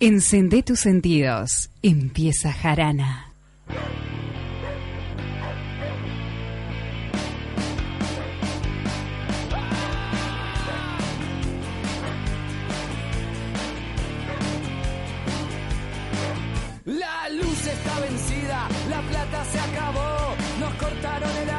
Encendé tus sentidos. Empieza Jarana. La luz está vencida, la plata se acabó, nos cortaron el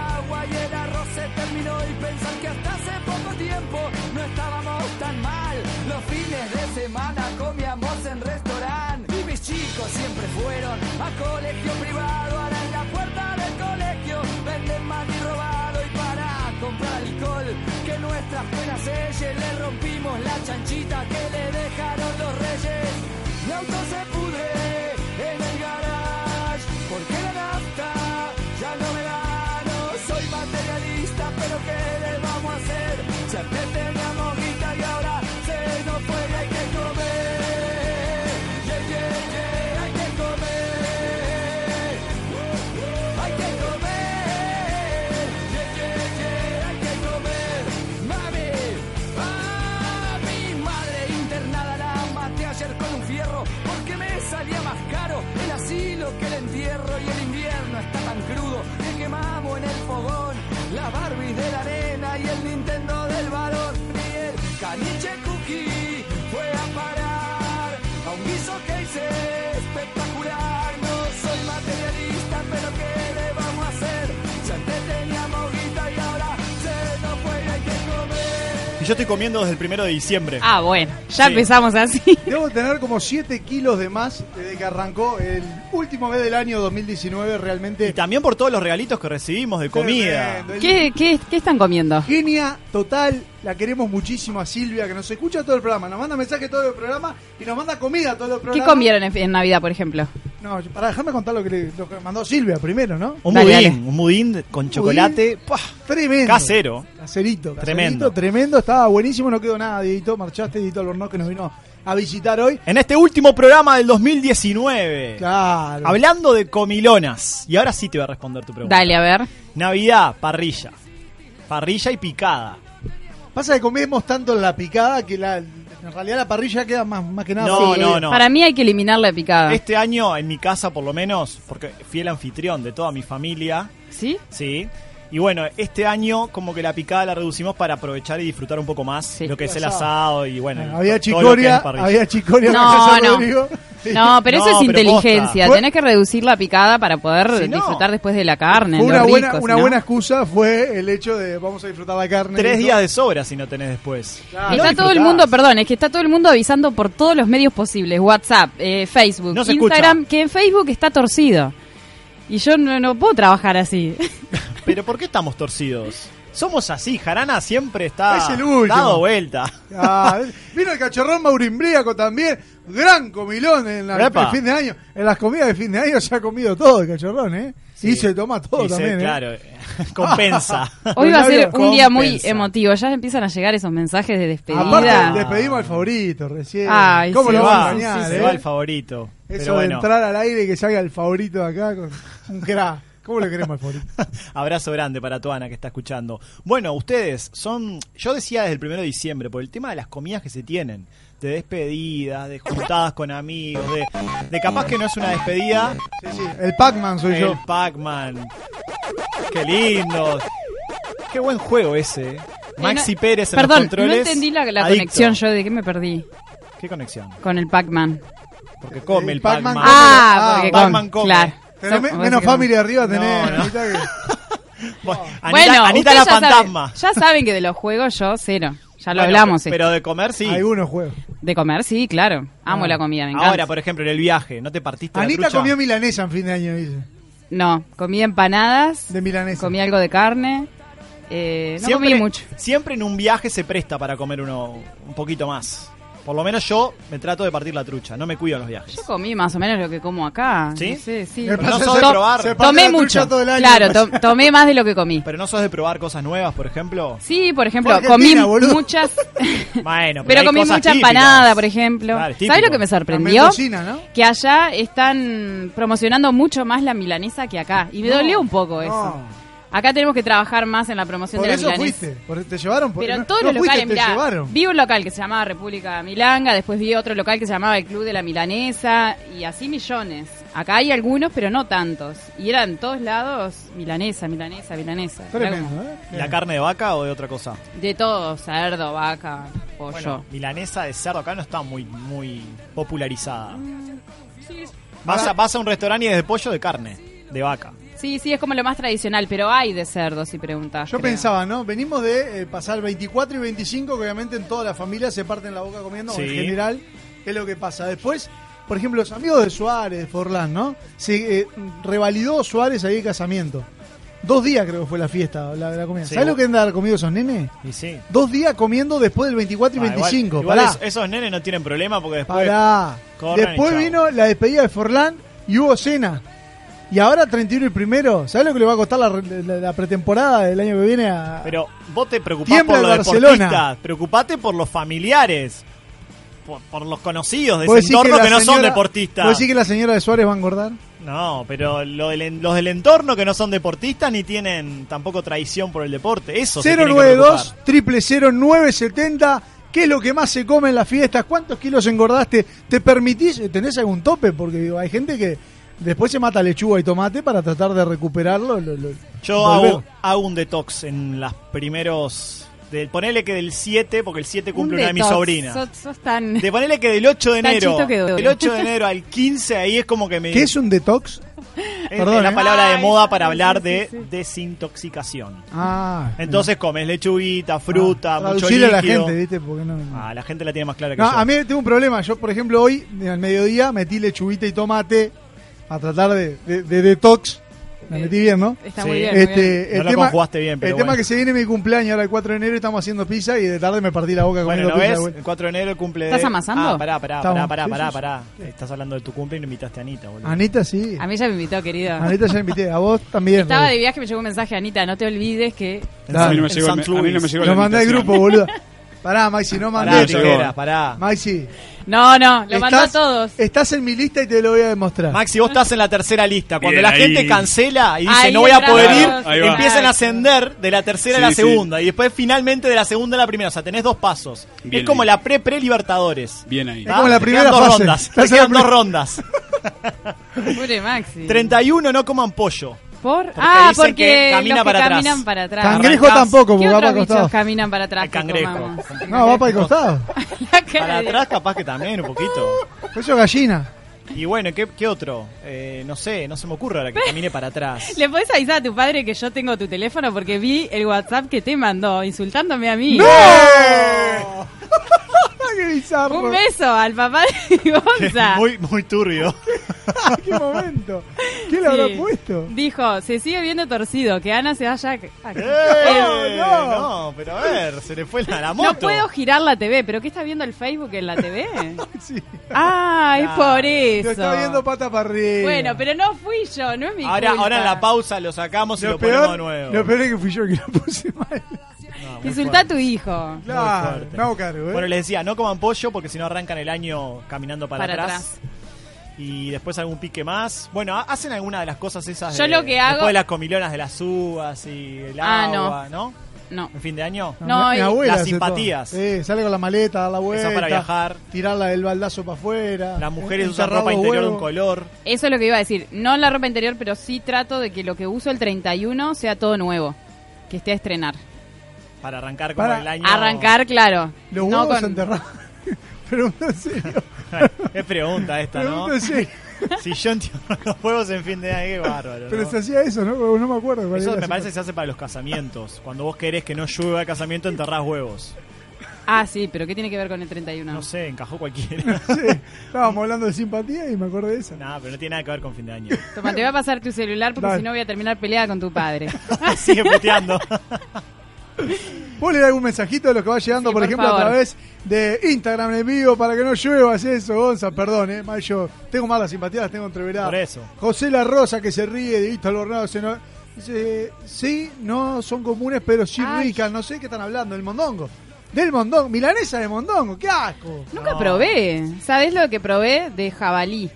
rompimos la chanchita que le dejaron los reyes. En el fogón la Barbie de la arena y el Nintendo yo estoy comiendo desde el primero de diciembre. Ah, bueno, ya Sí. empezamos así. Debo tener como 7 kilos de más desde que arrancó el último mes del año 2019 realmente. Y también por todos los regalitos que recibimos de comida. Tremendo. ¿Qué, qué, qué están comiendo? Genia total, la queremos muchísimo a Silvia que nos escucha todo el programa, nos manda mensajes todo el programa y nos manda comida todo el ¿Qué programa. comieron en, en Navidad, por ejemplo? No, para dejarme contar lo que, le, lo que mandó Silvia primero, ¿no? Un Dale, budín, dale. un budín con chocolate. ¡pah! Tremendo. Casero. Caserito, caserito, Tremendo. tremendo, estaba buenísimo, no quedó nada, Dieguito, marchaste, Dieguito Albornoz que nos vino a visitar hoy. En este último programa del 2019. Claro. Hablando de comilonas. Y ahora sí te voy a responder tu pregunta. Dale, a ver. Navidad, parrilla. Parrilla y picada. Pasa que comemos tanto en la picada que la, en realidad la parrilla queda más, más que nada. No, para- no, no. Para mí hay que eliminar la picada. Este año, en mi casa por lo menos, porque fui el anfitrión de toda mi familia, ¿Sí? sí. Y bueno, este año como que la picada la reducimos para aprovechar y disfrutar un poco más Sí. lo que es el Asado. y bueno. había chicoria, había chicoria No, no. No, pero eso es pero inteligencia. posta. Tenés que reducir la picada para poder Si no- disfrutar después de la carne. Una, rico, buena, si una no. buena excusa fue el hecho de vamos a disfrutar la carne. Tres días de sobra si no tenés después. Claro. Y no Está todo el mundo, perdón, es que está todo el mundo avisando por todos los medios posibles. WhatsApp, eh, Facebook, Instagram, escucha. que en Facebook está torcido. Y yo no, no puedo trabajar así. Pero ¿por qué estamos torcidos? Somos así, Jarana siempre está Es el último. dado vuelta. Ah, vino el cachorrón maurimbriaco también, gran comilón en la, el fin de año. En las comidas de fin de año se ha comido todo el cachorrón, ¿eh? Sí. Y se toma todo Y se- también, ¿eh? Claro, compensa. Hoy va a ser Compensa. un día muy emotivo. Ya empiezan a llegar esos mensajes de despedida. Aparte, despedimos al favorito recién. Ay, ¿Cómo lo a va, engañar, se eh? va el favorito. Eso Pero de bueno, entrar al aire y que salga el favorito de acá con un crack. ¿Cómo le queremos al favorito? abrazo grande para tu Ana que está escuchando. Bueno, ustedes son, yo decía desde el primero de diciembre, por el tema de las comidas que se tienen, de despedidas, de juntadas con amigos, de, de capaz que no es una despedida, Sí, sí, el Pac-Man soy el yo. Pac-Man. Qué lindo. Qué buen juego ese. eh. Maxi Eh, no- Pérez en Perdón, los controles. no entendí la, conexión yo de qué me perdí ¿Qué conexión? con el Pac-Man. Porque come El el Pac-Man Pac-Man. come. Ah, Ah, porque Pac-Man con, come. claro. Tenés me- menos familia arriba tenés. No, no. Anita, que- Bueno, Anita, Anita la ya saben- fantasma. ya saben que de los juegos yo cero. Ya lo Bueno, hablamos. Pero esto. de comer sí. Algunos juegos. De comer, sí, claro. Amo Ah. la comida, me encanta. Ahora, por ejemplo, en el viaje, ¿no te partiste la Anita trucha? comió milanesa en fin de año, dice. No, comí empanadas, De milanesa. comí algo de carne. Eh, no siempre, comí mucho. Siempre en un viaje se presta para comer uno un poquito más. Por lo menos yo me trato de partir la trucha, no me cuido en los viajes. Yo comí más o menos lo que como acá. ¿Sí? No sé, sí. Pero no sos de probar. se Tomé mucho. todo el año. Claro, to- tomé más de lo que comí. Pero no sos de probar cosas nuevas, por ejemplo. Sí, por ejemplo, comí boludo. muchas. Bueno, pero comí mucha típicas. empanada, por ejemplo. Claro, es ¿Sabes lo que me sorprendió? ¿no? Que allá están promocionando mucho más la milanesa que acá. Y me dolió un poco eso. Acá tenemos que trabajar más en la promoción Por de la eso milanesa. fuiste. por- te llevaron por Pero en no- todos no los fuiste, locales, mirá, llevaron. vi un local que se llamaba República Milanga, después vi otro local que se llamaba el Club de la Milanesa, y así millones. Acá hay algunos, pero no tantos. Y eran en todos lados milanesa, milanesa, milanesa. Tremendo, como ¿eh? ¿Y ¿La carne de vaca o de otra cosa? De todo, cerdo, vaca, pollo. Bueno, milanesa de cerdo acá no está muy muy popularizada. Vas a, vas a un restaurante y es de pollo de carne, de vaca. Sí, sí, es como lo más tradicional, pero hay de cerdo, si preguntas. Yo creo. pensaba, ¿no? Venimos de eh, pasar 24 y 25, que obviamente en toda la familia se parten la boca comiendo, Sí. en general, es lo que pasa. Después, por ejemplo, los amigos de Suárez, de Forlán, ¿no? Se eh, revalidó Suárez ahí el casamiento. Dos días creo que fue la fiesta, la, la comida. Sí, ¿Sabes lo que han de haber comido esos nenes? Y sí. Dos días comiendo después del 24 y Ah, igual- 25. igual Pará, es- esos nenes no tienen problema porque después pará. Después vino la despedida de Forlán y hubo cena. Y ahora 31 y primero. ¿Sabes lo que le va a costar la, la- la pretemporada del año que viene a, Pero vos te preocupás por los Barcelona. deportistas, preocupate por los familiares, por, por los conocidos de ¿Vos ese entorno que, no son deportistas. ¿Vos decís que la señora de Suárez va a engordar? No, pero lo del en- los del entorno que no son deportistas ni tienen tampoco tradición por el deporte. Eso se tienen que 092 preocupar. triple 0970 ¿Qué es lo que más se come en las fiestas? ¿Cuántos kilos engordaste? ¿Te permitís? ¿Tenés algún tope? Porque digo, hay gente que después se mata lechuga y tomate para tratar de recuperarlo. lo- lo- Yo hago, hago un detox en los primeros... Del, ponele que del 7, porque el 7 cumple Un una de mis detox. sobrinas. Sos, sos tan... De ponele que del 8 de enero, del 8 de enero al 15 ahí es como que me... ¿Qué es un detox? es Perdón, la eh. palabra de moda para hablar sí, de sí. desintoxicación. Ah. Entonces comes lechuguita, fruta, Ah, mucho traducirle a la líquido. gente, ¿viste? Porque no... Ah, la gente la tiene más clara que No, yo. a mí tengo un problema. Yo, por ejemplo, hoy, al mediodía, metí lechuguita y tomate a tratar de, de- de detox. Me metí bien, ¿no? Está Sí. muy bien. muy bien. Este, No el lo tema, conjugaste bien, pero el tema que se viene mi cumpleaños ahora el 4 de enero estamos haciendo pizza y de tarde me partí la boca Bueno, comiendo ¿no pizza. ves? El 4 de enero cumple de... ¿Estás amasando? Ah, pará, pará, Estamos. pará, pará, pará, sí, pará. Estás hablando de tu cumple y no invitaste a Anita, boludo. Anita sí. A mí ya me invitó, querido. Anita ya la invité. A vos también. Estaba de viaje, me llegó un mensaje, Anita, no te olvides que... Dale. A mí no me en llegó, el- a mí no me llegó Lo mandé al grupo, boludo. Pará, Maxi, no Pará, mandé. llegó. tijeras, pará. Maxi. No, no, lo mandó a todos. Estás en mi lista y te lo voy a demostrar. Maxi, vos estás en la tercera lista. Cuando Bien, la ahí. gente cancela y dice Ahí no voy a poder ir, empiezan a ascender de la tercera a la sí. segunda y después finalmente de la segunda a la primera. O sea, tenés dos pasos. Bien es como ahí. la pre-pre-libertadores. Bien ahí. Es como la Te primera quedan dos fase. rondas. Te quedan dos rondas. Pobre Maxi. 31 no coman pollo. ¿Por? Porque ah, dicen porque que camina los que para atrás. caminan para atrás. Cangrejo Arrancás. tampoco, porque ¿Qué va para el costado. caminan para atrás? El cangrejo. No, va para el costado. Para atrás capaz que también un poquito. Eso es gallina. Y bueno, ¿qué, qué otro? Eh, no sé, no se me ocurre ahora que camine para atrás. ¿Le podés avisar a tu padre que yo tengo tu teléfono? Porque vi el WhatsApp que te mandó insultándome a mí. ¡Qué bizarro! Un beso al papá de Gonza. muy, muy turbio. ¡Qué momento! ¿Qué le habrá Sí. puesto? Dijo, se sigue viendo torcido, que Ana se vaya... a- Eh, no. no, pero a ver, se le fue la, la moto. No puedo girar la TV, pero ¿qué está viendo el Facebook en la TV? Sí. Ah, es por eso. Lo está viendo pata para arriba. Bueno, pero no fui yo, no es mi Ahora, culpa. ahora en la pausa lo sacamos y lo lo, ponemos de nuevo. lo peor es que fui yo el que lo puse mal. No, Insulta a tu hijo. Claro, hago cargo, ¿eh? Bueno, les decía, no coman pollo porque si no arrancan el año caminando para, Para atrás. Y después algún pique más. Bueno, ha- hacen alguna de las cosas esas. Yo de- lo que hago- Después de las comilonas de las uvas y el Ah, no. agua, ¿no? No. En fin de año. No, mi, abuela Las simpatías. Sí, sale con la maleta, dar la vuelta. para viajar. Tirarla del baldazo para afuera. Las mujeres en- usan ropa interior de un color. Eso es lo que iba a decir. No la ropa interior, pero sí trato de que lo que uso el 31 sea todo nuevo. Que esté a estrenar. Para arrancar como Para el año. Arrancar, claro. Los No huevos con- enterrados. Pregunto en serio. Es pregunta esta, ¿no? Si yo entiendo los huevos en fin de año, qué bárbaro. Pero ¿no? se hacía eso, ¿no? No me acuerdo. cuál Eso me parece que se hace para los casamientos. Cuando vos querés que no llueva el casamiento, enterrás huevos. Ah, sí, pero ¿qué tiene que ver con el 31? No sé, encajó cualquiera. Sí, estábamos hablando de simpatía y me acordé de esa. Nada, pero no tiene nada que ver con fin de año. Toma, te voy a pasar tu celular porque si no voy a terminar peleada con tu padre. Sigue puteando. ¿Puedo leer algún mensajito de los que va llegando, Sí, por, por ejemplo, a través de Instagram en vivo para que no lluevas eso, Gonza? Perdón, eh, mal yo tengo malas simpatías, las tengo entreveradas. Por eso. José La Rosa que se ríe de Víctor Albornoz. se no- Dice, sí, no son comunes, pero sí Ay. ricas. No sé qué están hablando, del mondongo. Del mondongo, milanesa de mondongo, qué asco. Nunca No. probé. ¿Sabes lo que probé? De jabalí.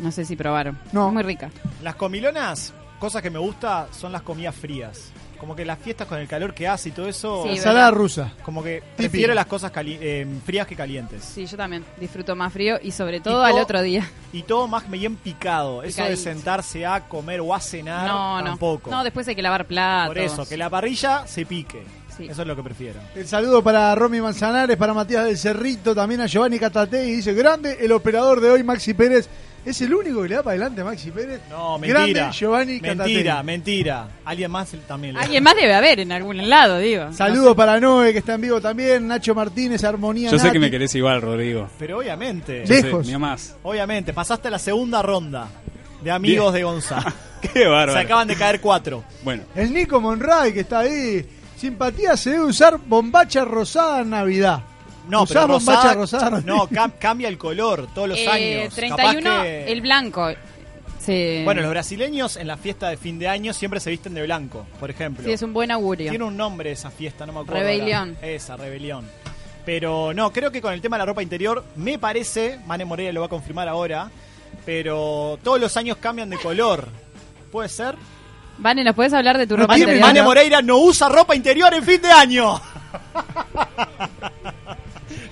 No sé si probaron. No. Es muy rica. Las comilonas, cosas que me gusta son las comidas frías. Como que las fiestas con el calor que hace y todo eso, Sí, Ensalada rusa. como que Típico. prefiero las cosas cali- eh, frías que calientes. Sí, yo también disfruto más frío y sobre todo todo- al otro día. Y todo más bien picado. Eso de sentarse a comer o a cenar, No, no. tampoco. No, después hay que lavar platos. Por eso, que la parrilla se pique. Sí. Eso es lo que prefiero. El saludo para Romy Manzanares, para Matías del Cerrito, también a Giovanni Catate y dice, grande el operador de hoy, Maxi Pérez. ¿Es el único que le da para adelante a Maxi Pérez? No, mentira. Grande Giovanni mentira, mentira. Alguien más también le Alguien más debe haber en algún lado, digo. Saludos para Noé, que está en vivo también. Nacho Martínez, Armonía Yo sé que me querés igual, Rodrigo. Pero obviamente, sé, Lejos. Ni a más. obviamente, pasaste a la segunda ronda de amigos de Gonzalo. Qué bárbaro. Se acaban de caer cuatro. Bueno, El Nico Monray, que está ahí. Simpatía se debe usar bombacha rosada en Navidad. No, ¿Usás pero bombacha rosada, rosada? no, cam- cambia el color todos los Eh, años. 31, Capaz que- el blanco. Sí. Bueno, los brasileños en la fiesta de fin de año siempre se visten de blanco, por ejemplo. Sí, es un buen augurio. Tiene un nombre esa fiesta, no me acuerdo. Rebelión. Esa, rebelión. Pero no, creo que con el tema de la ropa interior, me parece, Mane Moreira lo va a confirmar ahora, pero todos los años cambian de color. ¿Puede ser? Vane, ¿nos puedes hablar de tu ropa Mane, interior? Mane Moreira no usa ropa interior en fin de año.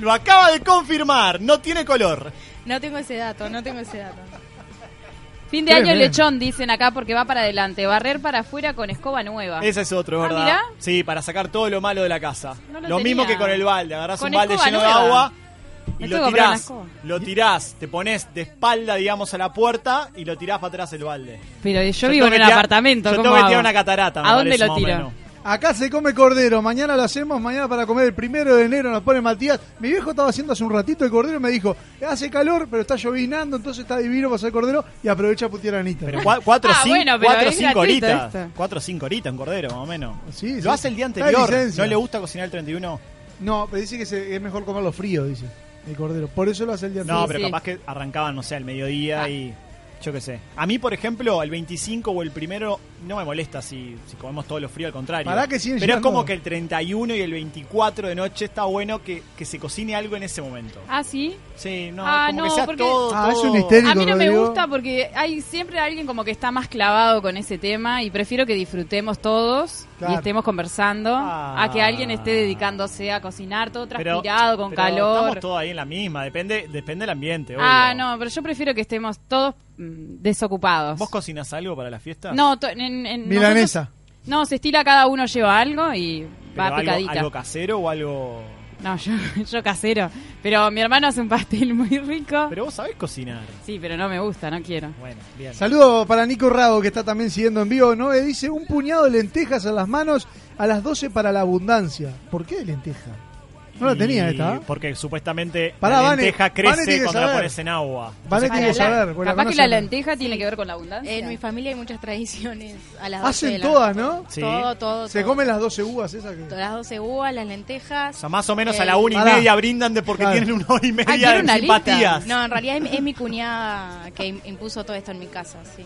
lo acaba de confirmar, no tiene color. No tengo ese dato, no tengo ese dato. Fin de año lechón, dicen acá, porque va para adelante. Barrer para afuera con escoba nueva. Ese es otro, Ah, ¿verdad? mirá. Sí, para sacar todo lo malo de la casa. No lo mismo que con el balde, agarrás Con un balde lleno nueva. de agua y lo tirás. Lo tirás, te pones de espalda, digamos, a la puerta y lo tirás para atrás el balde. Pero yo, Yo vivo en un apartamento. Yo ¿cómo tengo que tirar una catarata. me ¿A dónde parece, lo más o tiro? Acá se come cordero, mañana lo hacemos, mañana para comer el primero de enero nos pone Matías. Mi viejo estaba haciendo hace un ratito el cordero y me dijo, hace calor, pero está llovinando, entonces está divino para hacer cordero y aprovecha a putear a Anita. Pero cua- cuatro o Ah, cinco, bueno, pero cuatro es cinco gratuito horitas. esto. Cuatro o cinco horitas en cordero, más o menos. Sí, sí. Lo hace el día Está de anterior. licencia. ¿No le gusta cocinar el 31? No, pero dice que se- es mejor comerlo frío, dice, el cordero. Por eso lo hace el día No, anterior. pero sí. capaz que arrancaban, no sé, al mediodía Ah. y yo qué sé. A mí, por ejemplo, el 25 o el primero no me molesta si, si comemos todo lo frío, al contrario. Pará que siguen pero es llegando- como que el 31 y el 24 de noche está bueno que, que se cocine algo en ese momento. Ah, sí. Sí, no, Ah, como no, que sea porque- todo, Ah, es todo- un histérico. A mí no me Rodrigo. gusta porque hay siempre alguien como que está más clavado con ese tema y prefiero que disfrutemos todos Claro. y estemos conversando Ah. a que alguien esté dedicándose a cocinar todo Pero- transpirado, con pero calor. Estamos todos ahí en la misma, depende, depende del ambiente. Ah, obvio. no, pero yo prefiero que estemos todos mm, desocupados. ¿Vos cocinas algo para la fiesta? No, to- en, en- Milanesa. nosotros- no, se estila cada uno lleva algo y Pero va algo, picadita. algo casero o algo. No, yo, yo casero. Pero mi hermano hace un pastel muy rico. Pero vos sabés cocinar. Sí, pero no me gusta, no quiero. Bueno, bien. Saludo para Nico Rago, que está también siguiendo en vivo. ¿no? Eh, Dice, un puñado de lentejas a las manos a las 12 para la abundancia. ¿Por qué de lenteja? No la tenía esta. ¿eh? Porque supuestamente Pará, la Vane, lenteja Vane crece tiene que cuando la saber. pones en agua. Vale, tiene que saber. porque la Capaz que la lenteja tiene que ver con la abundancia. En mi familia hay muchas tradiciones a las 12 de Hacen la todas. ¿no? Sí. Todo, todo. Se todo. comen las 12 uvas esas que... Las 12 uvas, las O lentejas. sea, más o menos a la una y pará. media brindan de porque Claro. tienen una hora y media quiero de una lista. simpatías. No, en realidad es, es mi cuñada que im- impuso todo esto en mi casa, sí.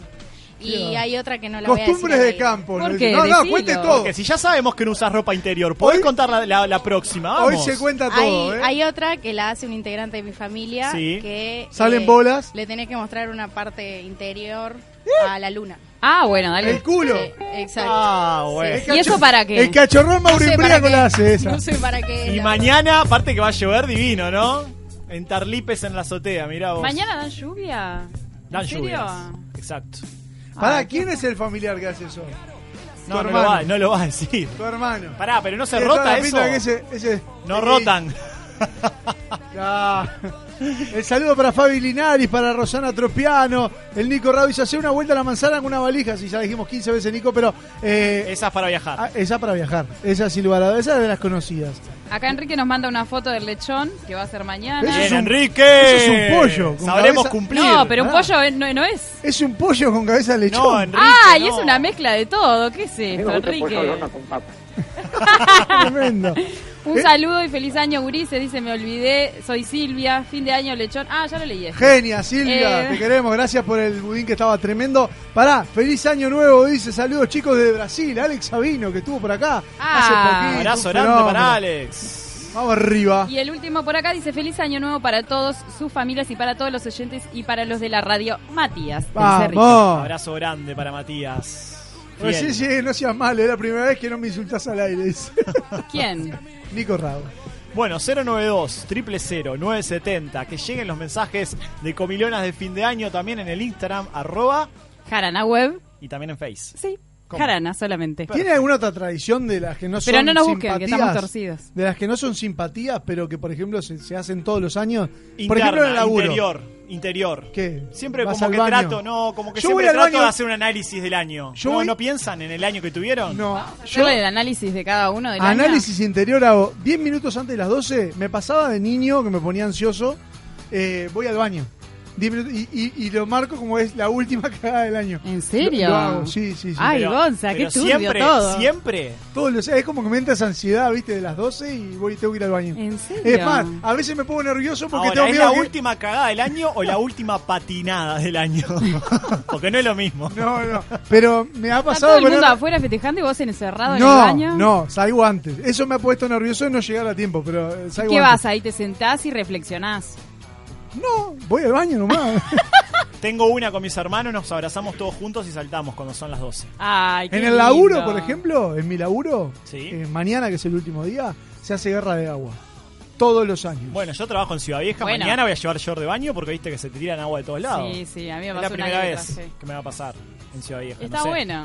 Y hay otra que no la voy a Costumbres decir. de campo. ¿Por ¿no? qué? No, no, Decilo. cuente todo. Porque si ya sabemos que no usas ropa interior, ¿podés Hoy- contar la, la- la próxima? Hoy se cuenta todo, Hay, ¿eh? hay otra que la hace un integrante de mi familia Sí. que eh, ¿Salen bolas? Le tenés que mostrar una parte interior a la luna. Ah, bueno, dale. El culo. Sí, exacto. Ah, bueno. Sí. ¿Y eso para qué? El cachorrón No Mauro sé para Imbriaco qué, la hace esa. No sé para qué. Y la- mañana, aparte que va a llover divino, ¿no? En Tarlipes en la azotea, mirá vos. ¿Mañana dan lluvia? Dan ¿En serio? lluvias. Exacto. Pará, Ay, ¿quién es el familiar que hace eso? No, no lo, va, no lo va a decir. Tu hermano. Pará, pero no se Tiene toda rota la eso. pinta que ese- ese- No rotan. Ah. El saludo para Fabi Linares, para Rosana Tropiano, el Nico Rao dice, hace una vuelta a la manzana con una valija, si ya dijimos 15 veces Nico, pero eh, Esa es para viajar. ah, esa para viajar, esa sin lugar a dudas, esa es de las conocidas. Acá Enrique nos manda una foto del lechón que va a ser mañana. Eso es un- Enrique. eso es un pollo, con Sabremos cabeza- cumplir. No, pero un Ah. pollo no, no es. Es un pollo con cabeza de lechón. No, Enrique. Ah, y no. es una mezcla de todo. ¿Qué es esto, Enrique? Tremendo. Un saludo y feliz año, Gurises. Dice, me olvidé, soy Silvia, fin de año lechón. Ah, ya lo leí. este. Genia, Silvia, Eh. te queremos. Gracias por el budín que estaba tremendo. Pará, feliz año nuevo, dice. Saludos chicos de Brasil. Alex Sabino, que estuvo por acá Ah. hace poquito. Abrazo grande para Alex. Vamos arriba. Y el último por acá dice, feliz año nuevo para todos sus familias y para todos los oyentes y para los de la radio. Matías. Vamos. Abrazo grande para Matías. Pues sí, Fiel. sí, no seas mal, es la primera vez que no me insultas al aire. dice. ¿Quién? Nico Rabo. Bueno, 092 000 970 Que lleguen los mensajes de comilonas de fin de año también en el Instagram, arroba Jarana Web. y también en Face. Sí. ¿Cómo? Jarana solamente. ¿Tiene alguna otra tradición de las que no son Pero no nos busquen, que estamos torcidos. De las que no son simpatías, pero que por ejemplo se, se hacen todos los años. por ejemplo en el laburo. interior, interior. ¿Qué? Siempre ¿Vas como al que baño? trato, no, como que Yo voy siempre al trato baño- de hacer un análisis del año. Yo no, voy- ¿No piensan en el año que tuvieron? No, yo el análisis de cada uno del año. análisis interior hago 10 minutos antes de las 12. Me pasaba de niño que me ponía ansioso. eh, voy al baño. 10 minutos, y, y- y lo marco como es la última cagada del año. ¿En serio? Lo, lo hago, sí, sí, sí. Ay, Pero- Gonza, qué turbio siempre, todo. siempre. Todos los- es como que me entra esa ansiedad, viste, de las 12 y voy tengo que ir al baño. ¿En serio? Es más, a veces me pongo nervioso porque Ahora, tengo ¿es miedo la que- última cagada del año o la última patinada del año? Porque no es lo mismo. No, no. Pero me ha Está pasado. todo el con- mundo afuera festejando y vos encerrado en el No, baño. no, salgo antes. Eso me ha puesto nervioso de no llegar a tiempo, pero eh, salgo ¿Qué antes. vas ahí? Te sentás y reflexionás. No, voy al baño nomás. Tengo una con mis hermanos, nos abrazamos todos juntos y saltamos cuando son las 12. Ay, qué en el laburo, por ejemplo, en mi laburo, Sí. eh, mañana que es el último día, se hace guerra de agua. Todos los años. Bueno, yo trabajo en Ciudad Vieja. Bueno. Mañana voy a llevar short de baño porque viste que se te tiran agua de todos lados. Sí, sí, a mí me es la primera vez que me va a pasar en Ciudad Vieja. Está no sé. bueno.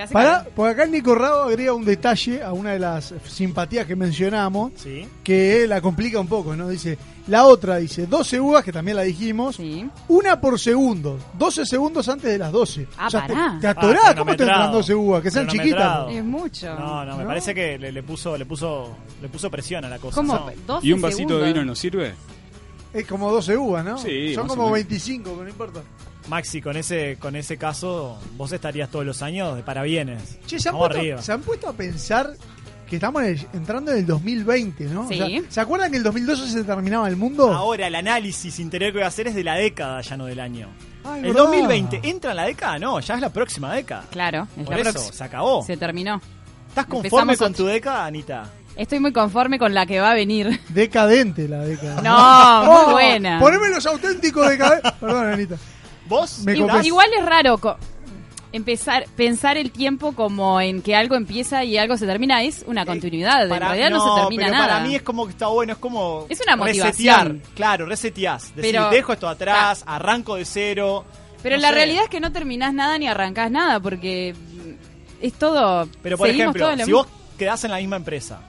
Se hace Pará, calor. porque acá el Nico Rado agrega un detalle a una de las simpatías que mencionamos, Sí. que la complica un poco, ¿no? Dice, la otra dice 12 uvas, que también la dijimos, Sí. una por segundo, 12 segundos antes de las 12. Ah, te, pará. te atorás, Ah, ¿cómo te entran cronometrado. 12 uvas? Que sean chiquitas. Es mucho. No, no, me ¿No? parece que le, le puso, le puso, le puso presión a la cosa. ¿Cómo? ¿no? 12 ¿Y un vasito segundos. de vino nos sirve? Es como 12 uvas, ¿no? Sí, Son o como menos. 25, que no importa. Maxi, con ese, con ese caso, vos estarías todos los años de parabienes. Che, ¿se han, Vamos puesto, arriba. se han puesto a pensar que estamos en el- entrando en el 2020, ¿no? Sí. O sea, ¿Se acuerdan que el 2012 se terminaba el mundo? Ahora el análisis interior que voy a hacer es de la década, ya no del año. Ay, el verdad. 2020 entra en la década, no, ya es la próxima década. Claro, es Por la eso, próxima. se acabó. Se terminó. ¿Estás conforme Empezamos con tu década, Anita? Estoy muy conforme con la que va a venir. Decadente la década. No, muy buena. Poneme los auténticos decadentes. Perdón, Anita. ¿Vos? Me Igual, igual es raro empezar pensar el tiempo como en que algo empieza y algo se termina es una continuidad. Para- en realidad no, se termina pero nada. para mí es como que está bueno, es como Es una resetear. Claro, reseteás. Decir, Pero- dejo esto atrás, arranco de cero. Pero no la sé. realidad es que no terminás nada ni arrancás nada porque es todo. Pero por ejemplo, todo si mismo. vos quedás en la misma empresa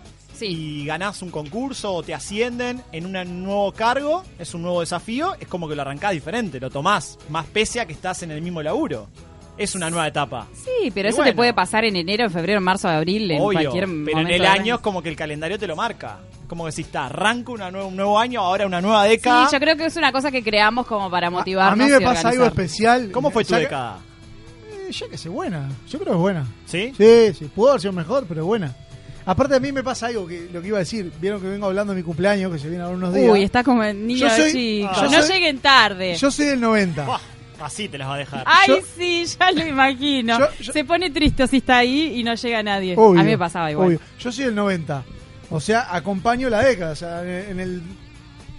Sí. y ganás un concurso o te ascienden en un nuevo cargo, es un nuevo desafío, es como que lo arrancás diferente, lo tomás, más pese a que estás en el mismo laburo. Es una nueva etapa. Sí, pero Y eso bueno. te puede pasar en enero, en febrero, en marzo, en abril, en Obvio, cualquier pero en momento el año es como que el calendario te lo marca. Como que si está, arranco una nueva, un nuevo año, ahora una nueva década. Sí, yo creo que es una cosa que creamos como para motivarnos. a mí me pasa algo especial. ¿Cómo fue tu década? Eh, ya que sé, buena. Yo creo que es buena. ¿Sí? Sí, sí. Pudo haber sido mejor, pero buena. Aparte a mí me pasa algo que lo que iba a decir. Vieron que vengo hablando de mi cumpleaños, que se viene ahora unos días. Uy, está como el niño Yo soy- chico. yo no soy- lleguen tarde. Yo soy del 90. Buah, así te las va a dejar. Ay, yo- sí, ya lo imagino. Yo- yo- Se pone triste si está ahí y no llega nadie. Obvio, a mí me pasaba igual. obvio. Yo soy del 90. O sea, acompaño la década. O sea, en en el.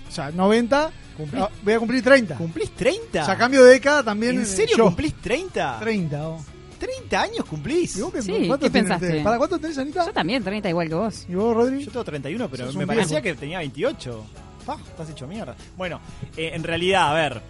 O sea, 90. Cumplí- ah, voy a cumplir 30. ¿Cumplís 30? O sea, cambio de década también. ¿En serio yo. cumplís 30? 30. oh. 30 años cumplís. ¿Y vos qué, Sí, cuánto ¿qué tenés pensaste? ustedes? ¿Para cuánto tenés, Anita? Yo también, 30 igual que vos. ¿Y vos, Rodri? Yo tengo 31, pero Sos me parecía viejo. que tenía 28. Pa, estás hecho mierda. Bueno, eh, en realidad, a ver.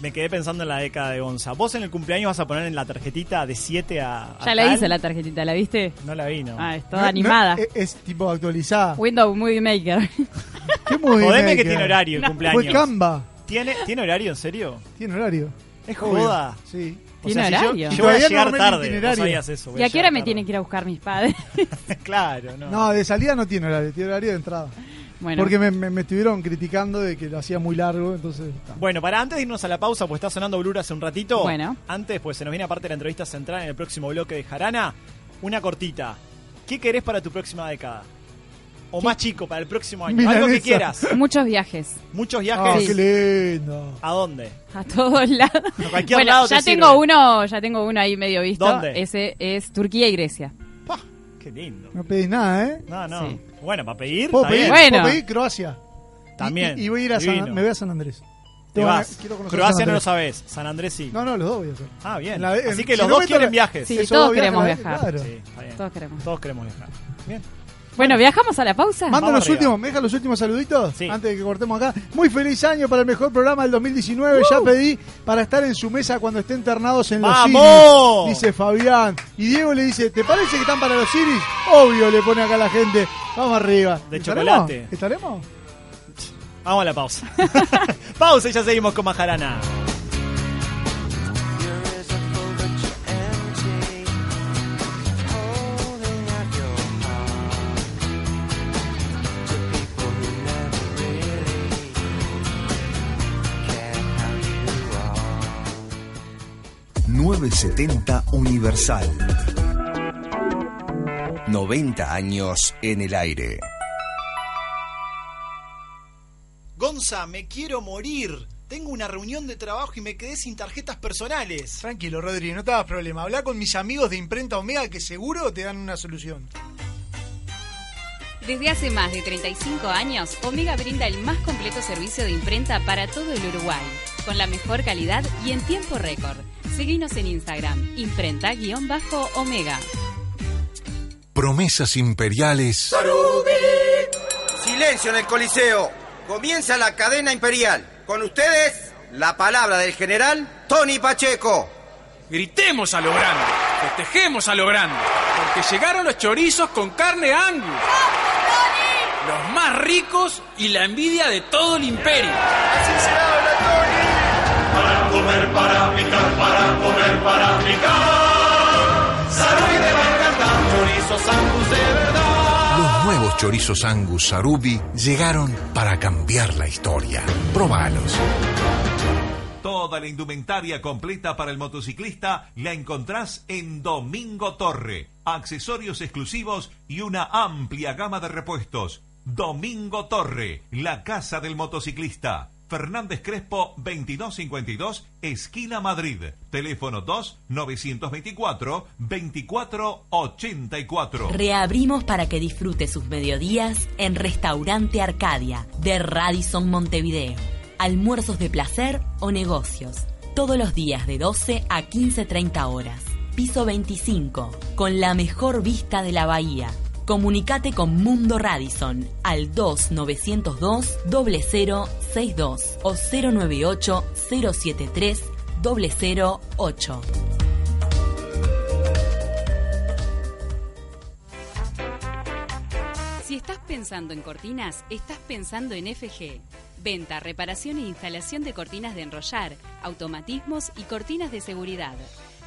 Me quedé pensando en la década de Gonza. Vos en el cumpleaños vas a poner en la tarjetita de 7 a. a Ya la tal? hice la tarjetita, ¿la viste? No la vi, no. Ah, es toda no, animada. es, es tipo actualizada. Windows Movie Maker. ¿Qué movie Jodeme que tiene horario el No. cumpleaños. Fue Canva. ¿Tiene, ¿Tiene horario, en serio? Tiene horario. Es Obvio. joda. Sí. O ¿Tiene sea, horario? si Yo, voy a no llegar tarde. Sabías eso. ¿Y a qué hora me tarde. tienen que ir a buscar mis padres? claro, no. No, de salida no tiene horario, tiene horario de entrada. bueno, Porque me, me- me estuvieron criticando de que lo hacía muy largo, entonces... ta. Bueno, para antes de irnos a la pausa, pues está sonando Blur hace un ratito. Bueno. Antes, pues se nos viene aparte de la entrevista central en el próximo bloque de Jarana. Una cortita. ¿Qué querés para tu próxima década? O más chico, para el próximo año. Milanesa. Algo que quieras. Muchos viajes. Muchos Ah, viajes. qué lindo. ¿A dónde? A todos lados. A cualquier bueno, lado ya te tengo sirve. uno, ya tengo uno ahí medio visto. ¿Dónde? Ese es Turquía y Grecia. Pah, qué lindo. No pedís nada, ¿eh? No, no. Sí. Bueno, para pedir, ¿Puedo pedir? bien. Bueno. ¿Puedo pedir? Croacia. También. Y, y voy a ir a San, me voy a San Andrés. Te vas. Croacia no lo sabes. San Andrés sí. No, no, los dos voy a hacer. Ah, bien. En la- en- Así que los dos quieren la- viajes. Sí, todos viajes queremos la vez, viajar. claro. Sí, está bien. Todos queremos. Todos queremos viajar. Bien. Bueno, ¿viajamos a la pausa? Mando Vamos los arriba. últimos, ¿me dejan los últimos saluditos? Sí. Antes de que cortemos acá. Muy feliz año para el mejor programa del 2019. Ya pedí para estar en su mesa cuando estén internados en los ¡Vamos! Iris, Dice Fabián. Y Diego le dice, ¿te parece que están para los Iris? Obvio, le pone acá la gente. Vamos arriba. De ¿Estaremos? chocolate. ¿Estaremos? Vamos a la pausa. pausa y ya seguimos con Majarana. ...970 Universal. 90 años en el aire. Gonza, me quiero morir. Tengo una reunión de trabajo y me quedé sin tarjetas personales. Tranquilo, Rodri, no te hagas problema. Habla con mis amigos de Imprenta Omega que seguro te dan una solución. Desde hace más de 35 años, Omega brinda el más completo servicio de imprenta para todo el Uruguay, con la mejor calidad y en tiempo récord. Seguinos en Instagram, imprenta-omega. Promesas imperiales Silencio en el Coliseo. Comienza la cadena imperial. Con ustedes, la palabra del general Tony Pacheco. Gritemos a lo grande, festejemos a lo grande, porque llegaron los chorizos con carne Angus. Los más ricos y la envidia de todo el imperio. Así. Para picar, para comer, para picar. Salud y de garganta, chorizos Angus de verdad. Los nuevos chorizos Angus Sarubi llegaron para cambiar la historia. Probalos. Toda la indumentaria completa para el motociclista la encontrás en Domingo Torre. Accesorios exclusivos y una amplia gama de repuestos. Domingo Torre, la casa del motociclista. Fernández Crespo 2252, esquina Madrid. Teléfono 2 924 2484. Reabrimos para que disfrute sus mediodías en Restaurante Arcadia de Radisson Montevideo. Almuerzos de placer o negocios. Todos los días de 12 a 15.30 horas. Piso 25, con la mejor vista de la bahía. Comunicate con Mundo Radisson al 2902 0062 o 098 073 008. Si estás pensando en cortinas, estás pensando en FG. Venta, reparación e instalación de cortinas de enrollar, automatismos y cortinas de seguridad.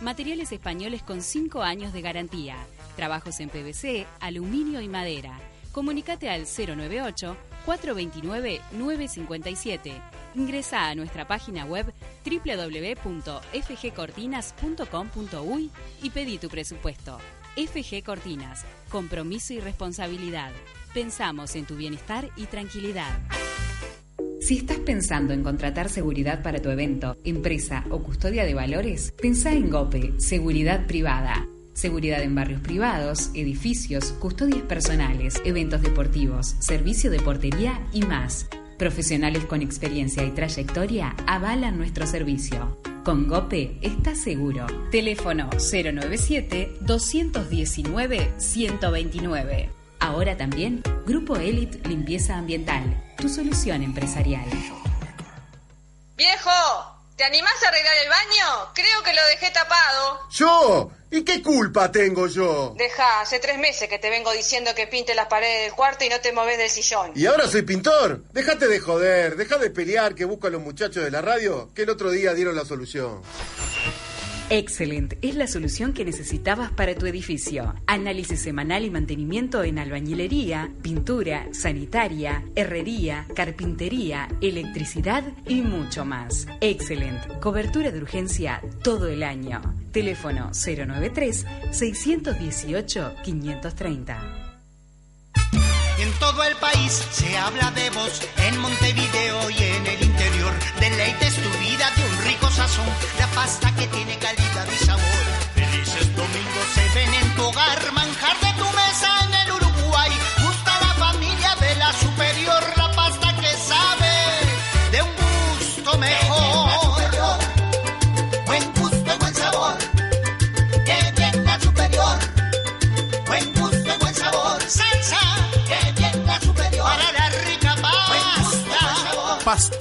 Materiales españoles con 5 años de garantía. Trabajos en PVC, aluminio y madera. Comunicate al 098-429-957. Ingresa a nuestra página web www.fgcortinas.com.uy y pedí tu presupuesto. FG Cortinas, compromiso y responsabilidad. Pensamos en tu bienestar y tranquilidad. Si estás pensando en contratar seguridad para tu evento, empresa o custodia de valores, pensá en GOPE, Seguridad Privada. Seguridad en barrios privados, edificios, custodias personales, eventos deportivos, servicio de portería y más. Profesionales con experiencia y trayectoria avalan nuestro servicio. Con GOPE estás seguro. Teléfono 097-219-129. Ahora también, Grupo Elite Limpieza Ambiental, tu solución empresarial. Viejo, ¿te animás a arreglar el baño? Creo que lo dejé tapado. ¿Yo? ¿Y qué culpa tengo yo? Deja, hace tres meses que te vengo diciendo que pinte las paredes del cuarto y no te moves del sillón. ¿Y ahora soy pintor? Déjate de joder, deja de pelear que busco a los muchachos de la radio que el otro día dieron la solución. Excellent es la solución que necesitabas para tu edificio. Análisis semanal y mantenimiento en albañilería, pintura, sanitaria, herrería, carpintería, electricidad y mucho más. Excellent. Cobertura de urgencia todo el año. Teléfono 093 618 530. En todo el país se habla de vos, en Montevideo y en el interior. Deleites tu vida de un rico sazón, la pasta que tiene calidad y sabor.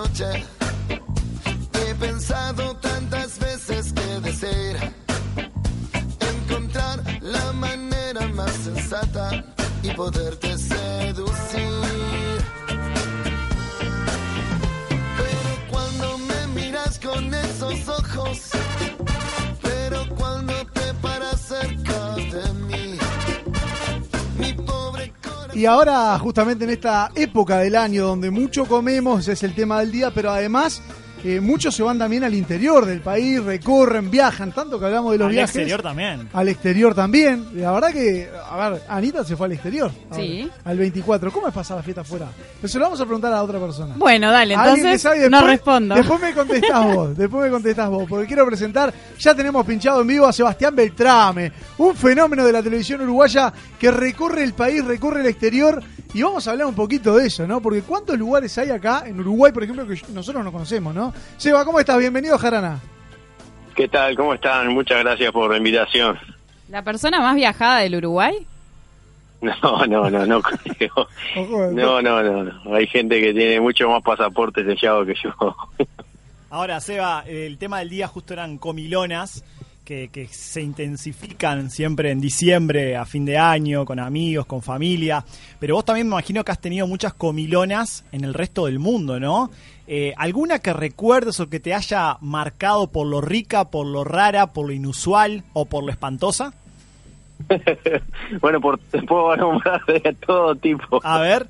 Noche. Y ahora, justamente en esta época del año donde mucho comemos, es el tema del día, pero además eh, muchos se van también al interior del país, recorren, viajan, tanto que hablamos de los Al viajes. exterior también. Al exterior también. La verdad que, a ver, Anita se fue al exterior. Sí. al 24. ¿Cómo es pasar la fiesta afuera? Pero se lo vamos a preguntar a otra persona. Bueno, dale, que entonces sabe, no respondo. Después me contestás vos, después me contestás vos, porque quiero presentar, ya tenemos pinchado en vivo a Sebastián Beltrame, un fenómeno de la televisión uruguaya que recorre el país, recorre el exterior, y vamos a hablar un poquito de eso, ¿no? Porque ¿cuántos lugares hay acá, en Uruguay, por ejemplo, que nosotros no conocemos, ¿no? Seba, ¿cómo estás? Bienvenido, Jarana. ¿Qué tal? ¿Cómo están? Muchas gracias por la invitación. ¿La persona más viajada del Uruguay? No, no, no, no creo. No, no, no, no. Hay gente que tiene mucho más pasaportes sellados que yo. Ahora, Seba, el tema del día justo eran comilonas, que, que se intensifican siempre en diciembre, a fin de año, con amigos, con familia. Pero vos también me imagino que has tenido muchas comilonas en el resto del mundo, ¿no? Eh, ¿Alguna que recuerdes o que te haya marcado por lo rica, por lo rara, por lo inusual o por lo espantosa? bueno, por, puedo nombrar de todo tipo. A ver.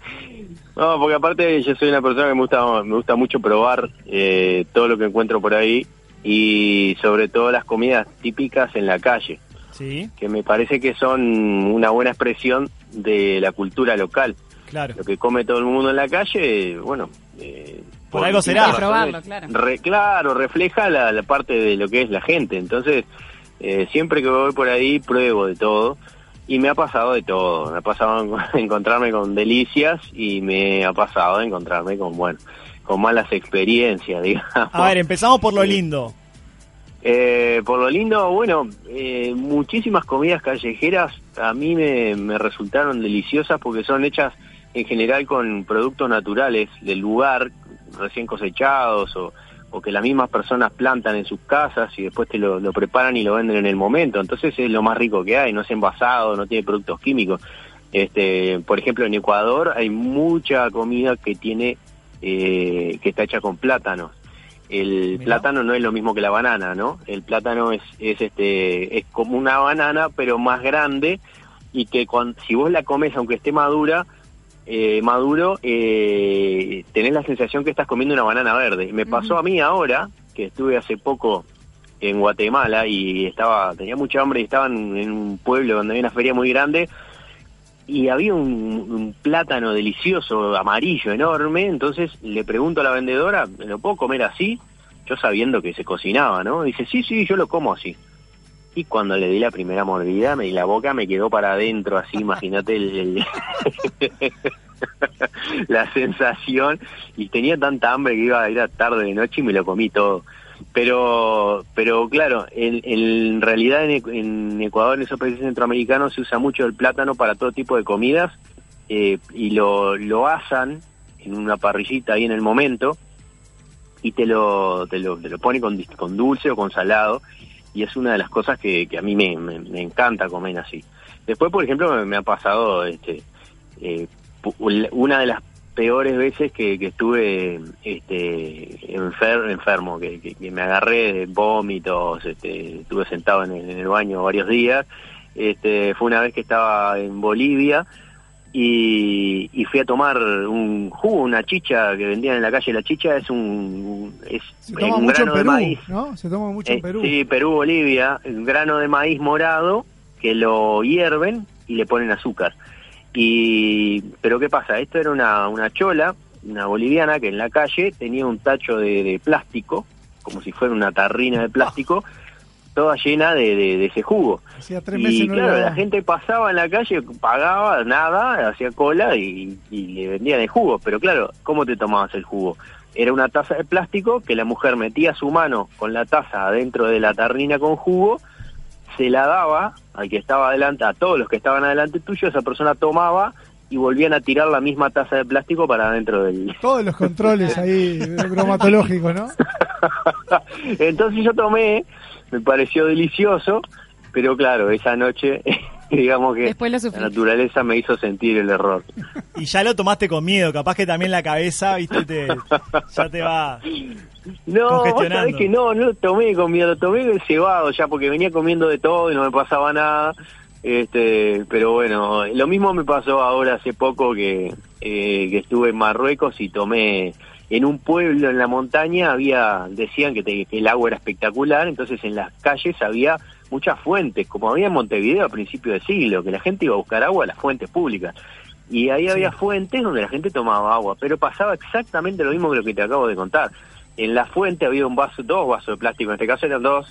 No, porque aparte yo soy una persona que me gusta, me gusta mucho probar eh, todo lo que encuentro por ahí y sobre todo las comidas típicas en la calle, Sí, que me parece que son una buena expresión de la cultura local. claro. Lo que come todo el mundo en la calle, bueno... eh, Por algo será. razones, Probarlo, claro. re- claro, refleja la, la parte de lo que es la gente. Entonces, eh, siempre que voy por ahí, pruebo de todo. Y me ha pasado de todo. Me ha pasado encontrarme con delicias y me ha pasado encontrarme con, bueno, con malas experiencias, digamos. A ver, empezamos por lo lindo. Eh, por lo lindo, bueno, eh, muchísimas comidas callejeras a mí me, me resultaron deliciosas porque son hechas en general con productos naturales del lugar, recién cosechados o, o que las mismas personas plantan en sus casas y después te lo, lo preparan y lo venden en el momento. Entonces es lo más rico que hay, no es envasado, no tiene productos químicos. Este, por ejemplo, en Ecuador hay mucha comida que tiene eh, que está hecha con plátanos. El plátano no es lo mismo que la banana, ¿no? El plátano es, es este es como una banana pero más grande y que si vos la comes aunque esté madura eh, maduro eh, tenés la sensación que estás comiendo una banana verde. Me pasó a mí ahora que estuve hace poco en Guatemala y estaba tenía mucha hambre y estaba en, en un pueblo donde hay una feria muy grande y había un, plátano delicioso, amarillo, enorme, entonces le pregunto a la vendedora, ¿me lo puedo comer así? Yo sabiendo que se cocinaba, ¿no? Dice, sí, sí, yo lo como así. Y cuando le di la primera mordida, me, la boca me quedó para adentro, así, imagínate el- la sensación y tenía tanta hambre que iba a ir a tarde de noche y me lo comí todo. Pero, pero claro, en, realidad en, en Ecuador, en esos países centroamericanos, se usa mucho el plátano para todo tipo de comidas eh, y lo, lo asan en una parrillita ahí en el momento y te lo, te lo, te lo pone con, con dulce o con salado y es una de las cosas que, que a mí me, me, encanta comer así. Después, por ejemplo, me, ha pasado este, eh, una de las peores veces que, que estuve este, enfer- enfermo, que, que- que me agarré de vómitos, este, estuve sentado en el, en el baño varios días. Este, fue una vez que estaba en Bolivia y, y fui a tomar un jugo, una chicha que vendían en la calle. La chicha es un, es Se toma un mucho en grano de maíz. ¿no? Se toma mucho en Eh, Perú. Sí, Perú, Bolivia, un grano de maíz morado que lo hierven y le ponen azúcar. Y pero qué pasa, esto era una, una chola, una boliviana que en la calle tenía un tacho de, de plástico, como si fuera una tarrina de plástico, toda llena de, de- de ese jugo. Hacía tres meses Y no claro, la gente pasaba en la calle, pagaba nada, hacía cola y, y le vendían el jugo. Pero claro, ¿cómo te tomabas el jugo? Era una taza de plástico que la mujer metía su mano con la taza adentro de la tarrina con jugo, se la daba al que estaba adelante, a todos los que estaban adelante tuyo, esa persona tomaba y volvían a tirar la misma taza de plástico para adentro del... Todos los controles ahí bromatológicos, ¿no? Entonces yo tomé, me pareció delicioso, pero claro, esa noche, digamos que Después lo la naturaleza me hizo sentir el error. Y ya lo tomaste con miedo, capaz que también la cabeza, viste, te, ya te va No, vos congestionando. sabés que no, no lo tomé con miedo, lo tomé cebado ya porque venía comiendo de todo y no me pasaba nada. Este, pero bueno, lo mismo me pasó ahora hace poco que, eh, que estuve en Marruecos y tomé en un pueblo en la montaña había decían que, te- que el agua era espectacular, entonces en las calles había muchas fuentes, como había en Montevideo a principios de siglo, que la gente iba a buscar agua a las fuentes públicas. Y ahí había fuentes donde la gente tomaba agua, pero pasaba exactamente lo mismo que lo que te acabo de contar. En la fuente había un vaso, dos vasos de plástico, en este caso eran dos,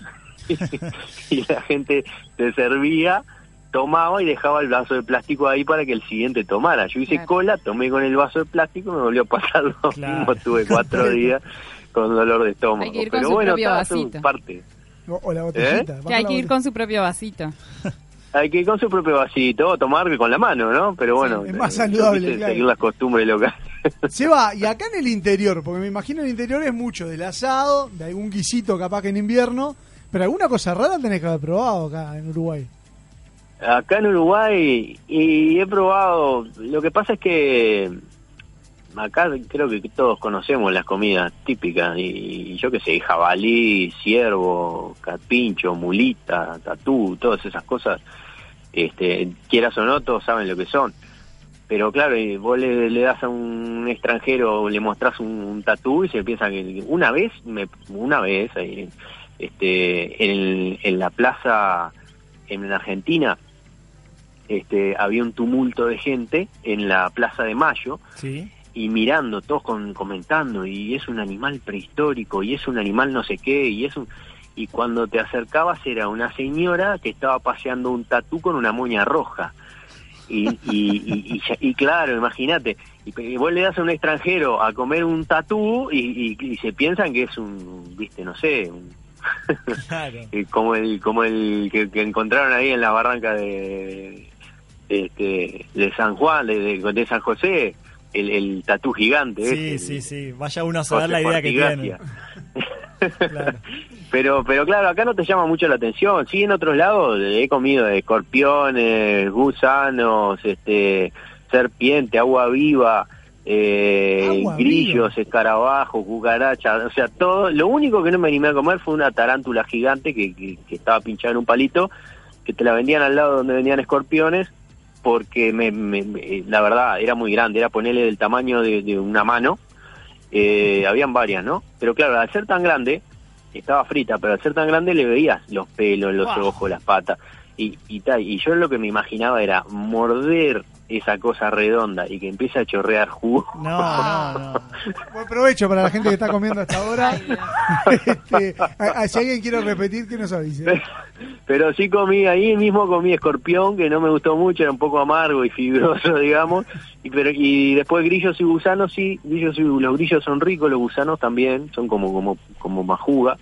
y la gente se servía, tomaba y dejaba el vaso de plástico ahí para que el siguiente tomara. Yo hice cola, tomé con el vaso de plástico, me volvió a pasar lo mismo, tuve cuatro días con dolor de estómago. Pero su bueno, está, vasito. parte. O, o la botellita. ¿Eh? Que hay que ir con su propio vasito. Hay que ir con su propio vasito, o tomar con la mano, ¿no? Pero bueno, es más saludable, claro. seguir las costumbres locales. Seba, y acá en el interior, porque me imagino el interior es mucho del asado, de algún guisito capaz que en invierno, pero alguna cosa rara tenés que haber probado acá en Uruguay. Acá en Uruguay, y he probado, lo que pasa es que acá creo que todos conocemos las comidas típicas, y, yo qué sé, jabalí, ciervo, carpincho, mulita, tatú, todas esas cosas, este, quieras o no, todos saben lo que son. Pero claro, vos le, le das a un extranjero, le mostrás un, un tatú y se piensa que una vez, me, una vez, este, en, en la plaza en Argentina, este, había un tumulto de gente en la Plaza de Mayo Sí. Y mirando, todos con, comentando, y es un animal prehistórico, y es un animal no sé qué, y es un... Y cuando te acercabas era una señora que estaba paseando un tatú con una moña roja. Y, y, y, y y claro, imagínate, y, vos le das a un extranjero a comer un tatú y, y- y se piensan que es un, viste, no sé, un, Claro. como el como el que, que encontraron ahí en la barranca de de, este, de San Juan de- de San José el, el tatú gigante Sí, ese, sí, sí. Vaya uno a saber la idea que tiene. Pero pero claro acá no te llama mucho la atención. Sí en otros lados he comido de escorpiones gusanos este serpiente agua viva eh, Agua grillos escarabajos cucarachas o sea todo. Lo único que no me animé a comer fue una tarántula gigante que, que, que estaba pinchada en un palito que te la vendían al lado donde vendían escorpiones porque me, me- me- la verdad era muy grande era ponerle del tamaño de, de una mano eh, habían varias, ¿no? Pero claro, al ser tan grande, estaba frita, pero al ser tan grande le veías los pelos, los Wow. ojos, las patas. Y, y, tal, y yo lo que me imaginaba era morder esa cosa redonda y que empieza a chorrear jugo. No, no, no. Buen provecho para la gente que está comiendo hasta ahora. Este, a- a- si alguien quiere repetir, que nos avise. Pero sí comí, ahí mismo comí escorpión, que no me gustó mucho, era un poco amargo y fibroso, digamos. Y, pero, y después grillos y gusanos, sí, grillos y, los grillos son ricos, los gusanos también, son como, como, como majuga.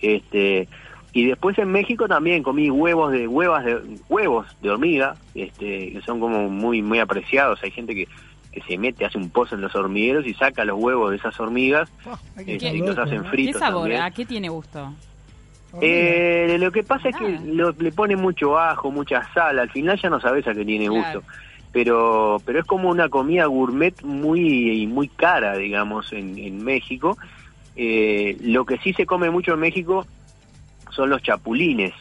Este, y después en México también comí huevos de huevas de huevos de hormiga, este, que son como muy muy apreciados. Hay gente que, que se mete, hace un pozo en los hormigueros y saca los huevos de esas hormigas este, y los hacen ¿Qué fritos sabor? también. ¿A qué tiene gusto? Eh, lo que pasa es que lo- le pone mucho ajo, mucha sal, al final ya no sabes a qué tiene Claro. gusto. Pero pero es como una comida gourmet muy muy cara, digamos, en, en México. Eh, lo que sí se come mucho en México son los chapulines.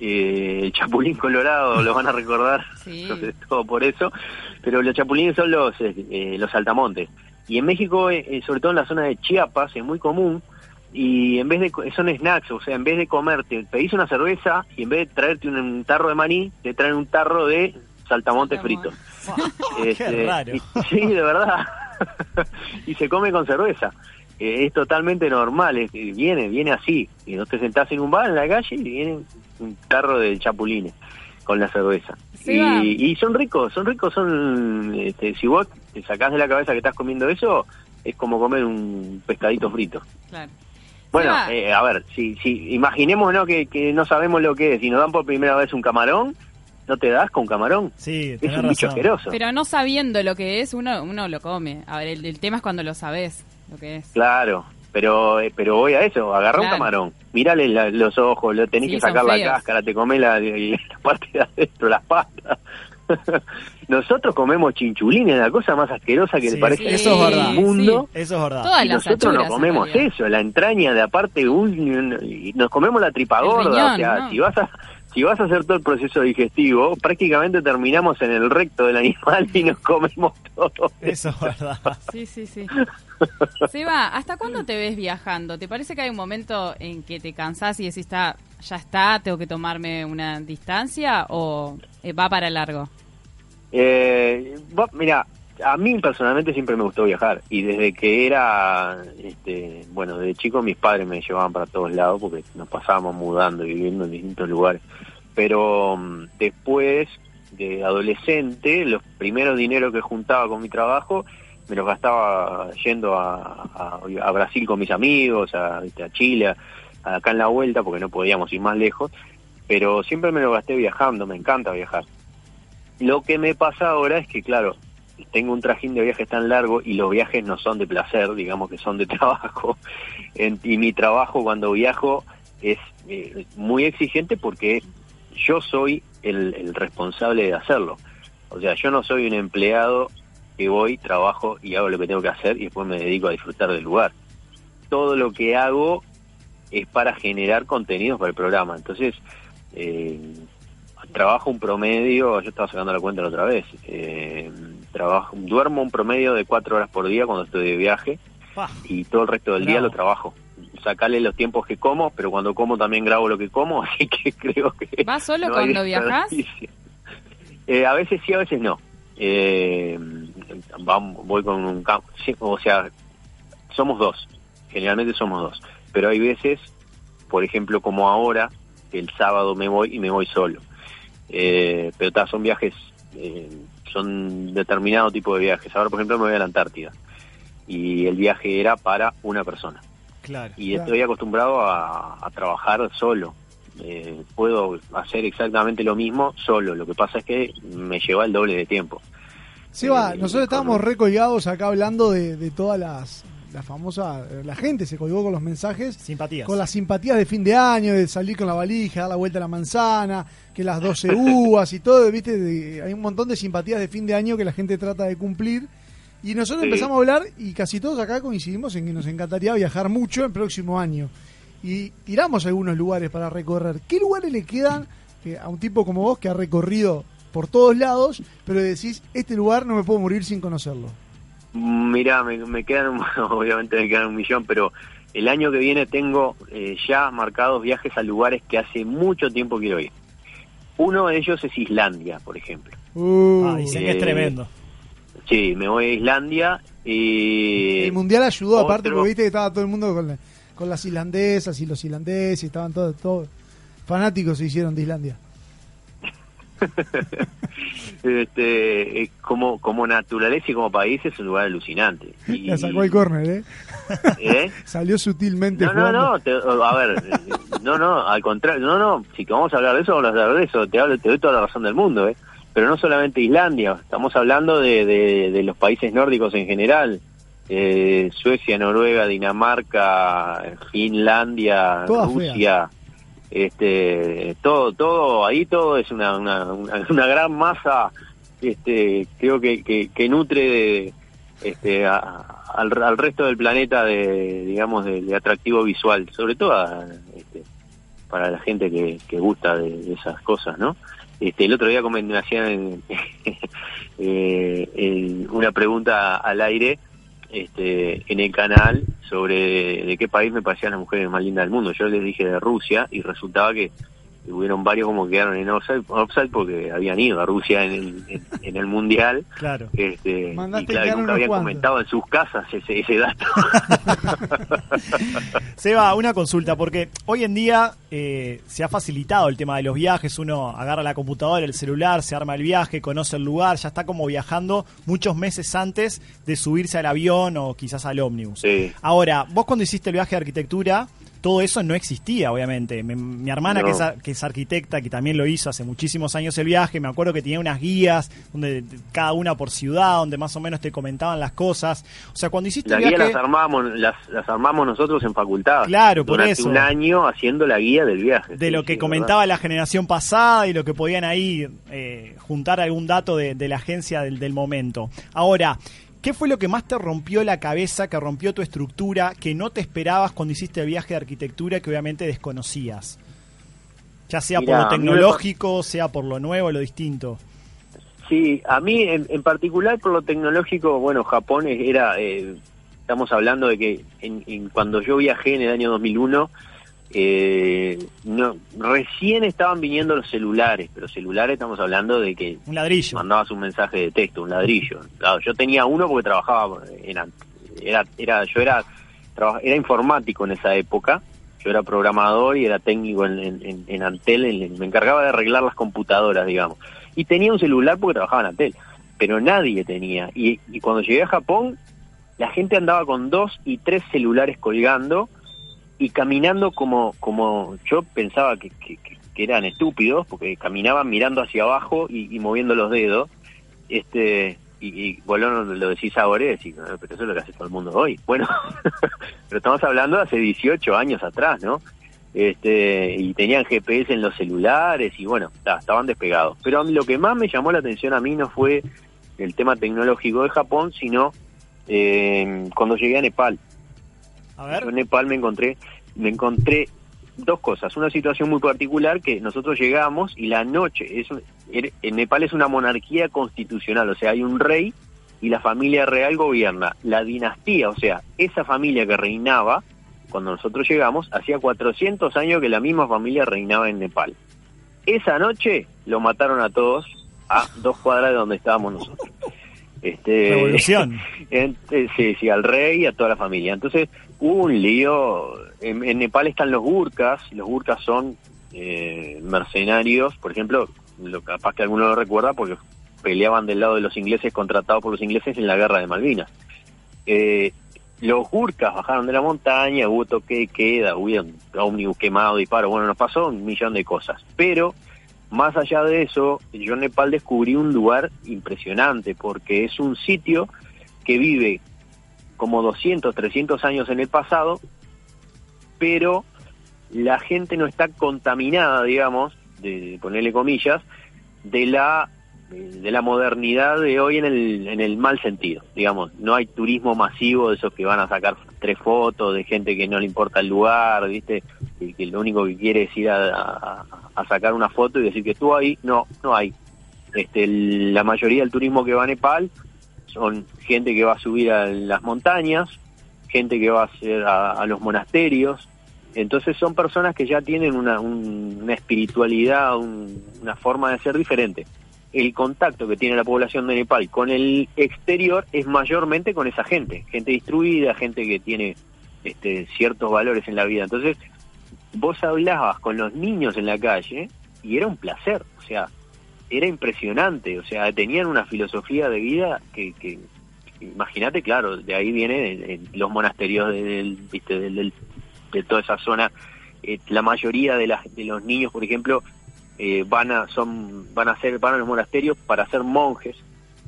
Eh, el chapulín colorado, lo van a recordar, sobre todo por eso. Pero los chapulines son los, eh, los saltamontes. Y en México, eh, eh, sobre todo en la zona de Chiapas, es muy común y en vez de co- son snacks, o sea, en vez de comerte, pedís una cerveza y en vez de traerte un, un tarro de maní, te traen un tarro de saltamontes fritos. Este, raro. y- sí, de verdad. y se come con cerveza. Eh, es totalmente normal, es- eh, viene, viene así. Y no te sentás en un bar en la calle y viene un tarro de chapulines con la cerveza. Y, y son ricos, son ricos, son, este, si vos te sacás de la cabeza que estás comiendo eso, es como comer un pescadito frito. Claro. Bueno, eh, a ver, si, si imaginemos ¿no? que, que no sabemos lo que es y nos dan por primera vez un camarón, ¿no te das con camarón? Sí, es un bicho asqueroso. Pero no sabiendo lo que es, uno, uno lo come. A ver, el, el tema es cuando lo sabes lo que es. Claro, pero eh, pero voy a eso, agarra un camarón, mírale la- los ojos, lo tenés Sí, que sacar la cáscara, te comés la, la parte de adentro, las patas. Nosotros comemos chinchulines, la cosa más asquerosa que Sí, le parece eso es al verdad. mundo. Eso es verdad. Todas y las nosotros no achuras, en comemos eso, la entraña de aparte un, un- y nos comemos la tripa gorda, riñón, o sea, ¿no? si vas a si vas a hacer todo el proceso digestivo, prácticamente terminamos en el recto del animal y nos comemos todo. Eso es verdad. Sí, sí, sí. Seba, ¿hasta cuándo te ves viajando? ¿Te parece que hay un momento en que te cansás y decís, está, ya está, tengo que tomarme una distancia o eh, va para largo? Eh, mira, a mí personalmente siempre me gustó viajar y desde que era, este, bueno, de chico mis padres me llevaban para todos lados porque nos pasábamos mudando y viviendo en distintos lugares. Pero mm, después de adolescente, los primeros dineros que juntaba con mi trabajo me los gastaba yendo a, a- Brasil con mis amigos, a, a Chile, acá en la vuelta porque no podíamos ir más lejos. Pero siempre me lo gasté viajando, me encanta viajar. Lo que me pasa ahora es que, claro, tengo un trajín de viajes tan largo y los viajes no son de placer, digamos que son de trabajo. Y mi trabajo cuando viajo es eh, muy exigente porque yo soy el, el responsable de hacerlo. O sea, yo no soy un empleado que voy, trabajo y hago lo que tengo que hacer y después me dedico a disfrutar del lugar. Todo lo que hago es para generar contenidos para el programa. Entonces, eh, trabajo un promedio, yo estaba sacando la cuenta la otra vez, eh, trabajo, duermo un promedio de cuatro horas por día cuando estoy de viaje y todo el resto del día lo trabajo. Sacarle los tiempos que como, pero cuando como también grabo lo que como, así que creo que... ¿Vas solo no cuando viajas? Eh, a veces sí, a veces no. Eh, vamos, voy con un cam- sí, o sea, somos dos, generalmente somos dos, pero hay veces, por ejemplo, como ahora, el sábado me voy y me voy solo. Eh, pero son viajes, eh, son determinado tipo de viajes. Ahora, por ejemplo, me voy a la Antártida y el viaje era para una persona Claro. y estoy acostumbrado a, a trabajar solo. Eh, puedo hacer exactamente lo mismo solo, lo que pasa es que me lleva el doble de tiempo. Seba, Eh, nosotros estábamos recolgados acá hablando de, de todas las, la famosa, la gente se colgó con los mensajes. Simpatías. Con las simpatías de fin de año, de salir con la valija, dar la vuelta a la manzana, que las 12 uvas y todo, viste, de- hay un montón de simpatías de fin de año que la gente trata de cumplir. Y nosotros Sí. empezamos a hablar y casi todos acá coincidimos en que nos encantaría viajar mucho el próximo año. Y tiramos algunos lugares para recorrer. ¿Qué lugares le quedan eh, a un tipo como vos que ha recorrido por todos lados, pero decís, este lugar no me puedo morir sin conocerlo? Mirá, me, me quedan, obviamente me quedan un millón, pero el año que viene tengo eh, ya marcados viajes a lugares que hace mucho tiempo quiero ir. Uno de ellos es Islandia, por ejemplo. Uh. Ah, dicen que es tremendo. Sí, me voy a Islandia y... El mundial ayudó, aparte, porque viste que estaba todo el mundo con, la- con las islandesas y los islandeses, estaban todos, todos fanáticos se hicieron de Islandia. este, eh, como, como naturaleza y como país es un lugar alucinante. Y- La sacó el córner, ¿eh? ¿eh? Salió sutilmente No, no, jugando. no, te- a ver, eh, no, no, al contrario, no, no, si vamos a hablar de eso, vamos a hablar de eso, te, hablo, te doy toda la razón del mundo, ¿eh? Pero no solamente Islandia, estamos hablando de, de, de los países nórdicos en general, eh, Suecia, Noruega, Dinamarca, Finlandia, Todas Rusia, este, todo, todo, ahí todo es una, una, una, gran masa, este, creo que, que, que nutre de, este, a- al, resto del planeta de, digamos, de, atractivo visual, sobre todo este, para la gente que, que gusta de, esas cosas, ¿no? Este, el otro día me hacían eh, una pregunta al aire este, en el canal sobre de qué país me parecían las mujeres más lindas del mundo. Yo les dije de Rusia y resultaba que hubieron varios como que quedaron en offside, offside porque habían ido a Rusia en el, en, en el mundial. Claro. Este, y claro, nunca habían comentado en sus casas ese, ese dato. Seba, una consulta, porque hoy en día eh, se ha facilitado el tema de los viajes, uno agarra la computadora, el celular, se arma el viaje, conoce el lugar, ya está como viajando muchos meses antes de subirse al avión o quizás al ómnibus. Sí. Ahora, vos cuando hiciste el viaje de arquitectura, todo eso no existía, obviamente. Mi, mi hermana, No. que, es, que es arquitecta, que también lo hizo hace muchísimos años el viaje, me acuerdo que tenía unas guías, donde cada una por ciudad, donde más o menos te comentaban las cosas. O sea, cuando hiciste Las el viaje... las armamos, las, las armamos nosotros en facultad. Claro, por eso. un año haciendo la guía del viaje. de Sí, lo que sí, comentaba la generación pasada y lo que podían ahí eh, juntar algún dato de, de la agencia del, del momento. Ahora, ¿qué fue lo que más te rompió la cabeza, que rompió tu estructura, que no te esperabas cuando hiciste el viaje de arquitectura que obviamente desconocías? Ya sea Mirá, por lo me tecnológico, sea por lo nuevo, lo distinto. Sí, a mí en, en particular por lo tecnológico, bueno, Japón era, eh, estamos hablando de que en, en- cuando yo viajé en el año 2001, eh, no, recién estaban viniendo los celulares, pero celulares estamos hablando de que Un ladrillo. mandabas un mensaje de texto, un ladrillo. Claro, yo tenía uno porque trabajaba en, an- era, era, yo era, traba- era informático en esa época, yo era programador y era técnico en, en, en- en Antel, en- me encargaba de arreglar las computadoras, digamos. Y tenía un celular porque trabajaba en Antel, pero nadie tenía. Y, y cuando llegué a Japón, la gente andaba con dos y tres celulares colgando y caminando como, como yo pensaba que, eran estúpidos, porque caminaban mirando hacia abajo y, moviendo los dedos. Este, y, y vos lo, decís ahora y decís, "Ah, pero eso es lo que hace todo el mundo hoy. Bueno, pero estamos hablando de hace 18 años atrás, ¿no? Este, y tenían GPS en los celulares y bueno, ta, estaban despegados. Pero lo que más me llamó la atención a mí no fue el tema tecnológico de Japón, sino eh, cuando llegué a Nepal. Yo en Nepal me encontré, me encontré dos cosas. Una situación muy particular que nosotros llegamos y la noche, es en Nepal es una monarquía constitucional, o sea, hay un rey y la familia real gobierna. La dinastía, o sea, esa familia que reinaba, cuando nosotros llegamos, hacía 400 años que la misma familia reinaba en Nepal. Esa noche lo mataron a todos a dos cuadras de donde estábamos nosotros. Este, Revolución. en- eh, sí, sí, al rey y a toda la familia. Entonces hubo un lío. En, en Nepal están los gurkas. Los gurkas son eh, mercenarios, por ejemplo, lo capaz que alguno lo recuerda porque peleaban del lado de los ingleses contratados por los ingleses en la guerra de Malvinas. Eh, los gurkas bajaron de la montaña, hubo toque de queda, hubo un ómnibus quemado, disparo, bueno, nos pasó un millón de cosas. Pero más allá de eso, yo en Nepal descubrí un lugar impresionante porque es un sitio que vive como 200, 300 años en el pasado, pero la gente no está contaminada, digamos, de, ponerle comillas, de la de la modernidad de hoy en el, en el mal sentido, digamos, no hay turismo masivo de esos que van a sacar tres fotos de gente que no le importa el lugar, viste, y que lo único que quiere es ir a, a- sacar una foto y decir que estuvo ahí, no, no hay. Este, la mayoría del turismo que va a Nepal son gente que va a subir a las montañas, gente que va a, hacer a, a los monasterios, entonces son personas que ya tienen una, un- una espiritualidad, un- una forma de ser diferente. El contacto que tiene la población de Nepal con el exterior es mayormente con esa gente, gente distribuida, gente que tiene este, ciertos valores en la vida. Entonces, vos hablabas con los niños en la calle y era un placer, o sea, era impresionante, o sea, tenían una filosofía de vida que, que imagínate, claro, de ahí viene los monasterios del, del, del- de toda esa zona. Eh, la mayoría de, de los niños, por ejemplo, eh, van a son van a ser van a los monasterios para ser monjes.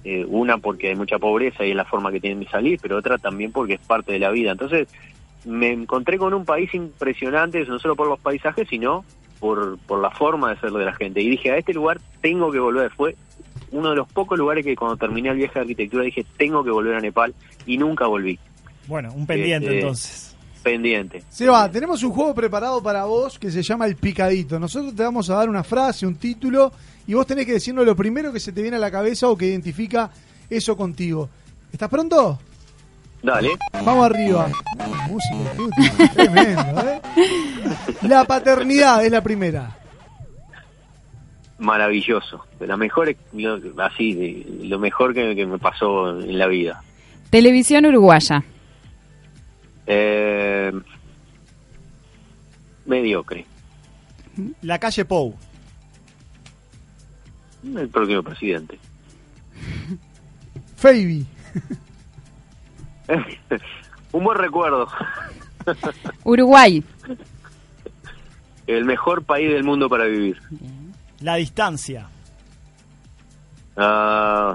Eh, una porque hay mucha pobreza y es la forma que tienen de salir, pero otra también porque es parte de la vida. Entonces me encontré con un país impresionante, no solo por los paisajes, sino por, por la forma de ser de la gente. Y dije, a este lugar tengo que volver. Fue uno de los pocos lugares que cuando terminé el viaje de arquitectura dije, tengo que volver a Nepal y nunca volví. Bueno, un pendiente Este, entonces. Pendiente. Seba, tenemos un juego preparado para vos que se llama El Picadito. Nosotros te vamos a dar una frase, un título, y vos tenés que decirnos lo primero que se te viene a la cabeza o que identifica eso contigo. ¿Estás pronto? Dale. Vamos arriba. Música, tremendo, ¿eh? La paternidad es la primera. Maravilloso. De la mejor, lo- así, de, lo mejor que, que me pasó en la vida. Televisión uruguaya. Eh, mediocre. La calle Pou. El próximo presidente. Fabi. Un buen recuerdo. Uruguay. El mejor país del mundo para vivir. La distancia. Ah,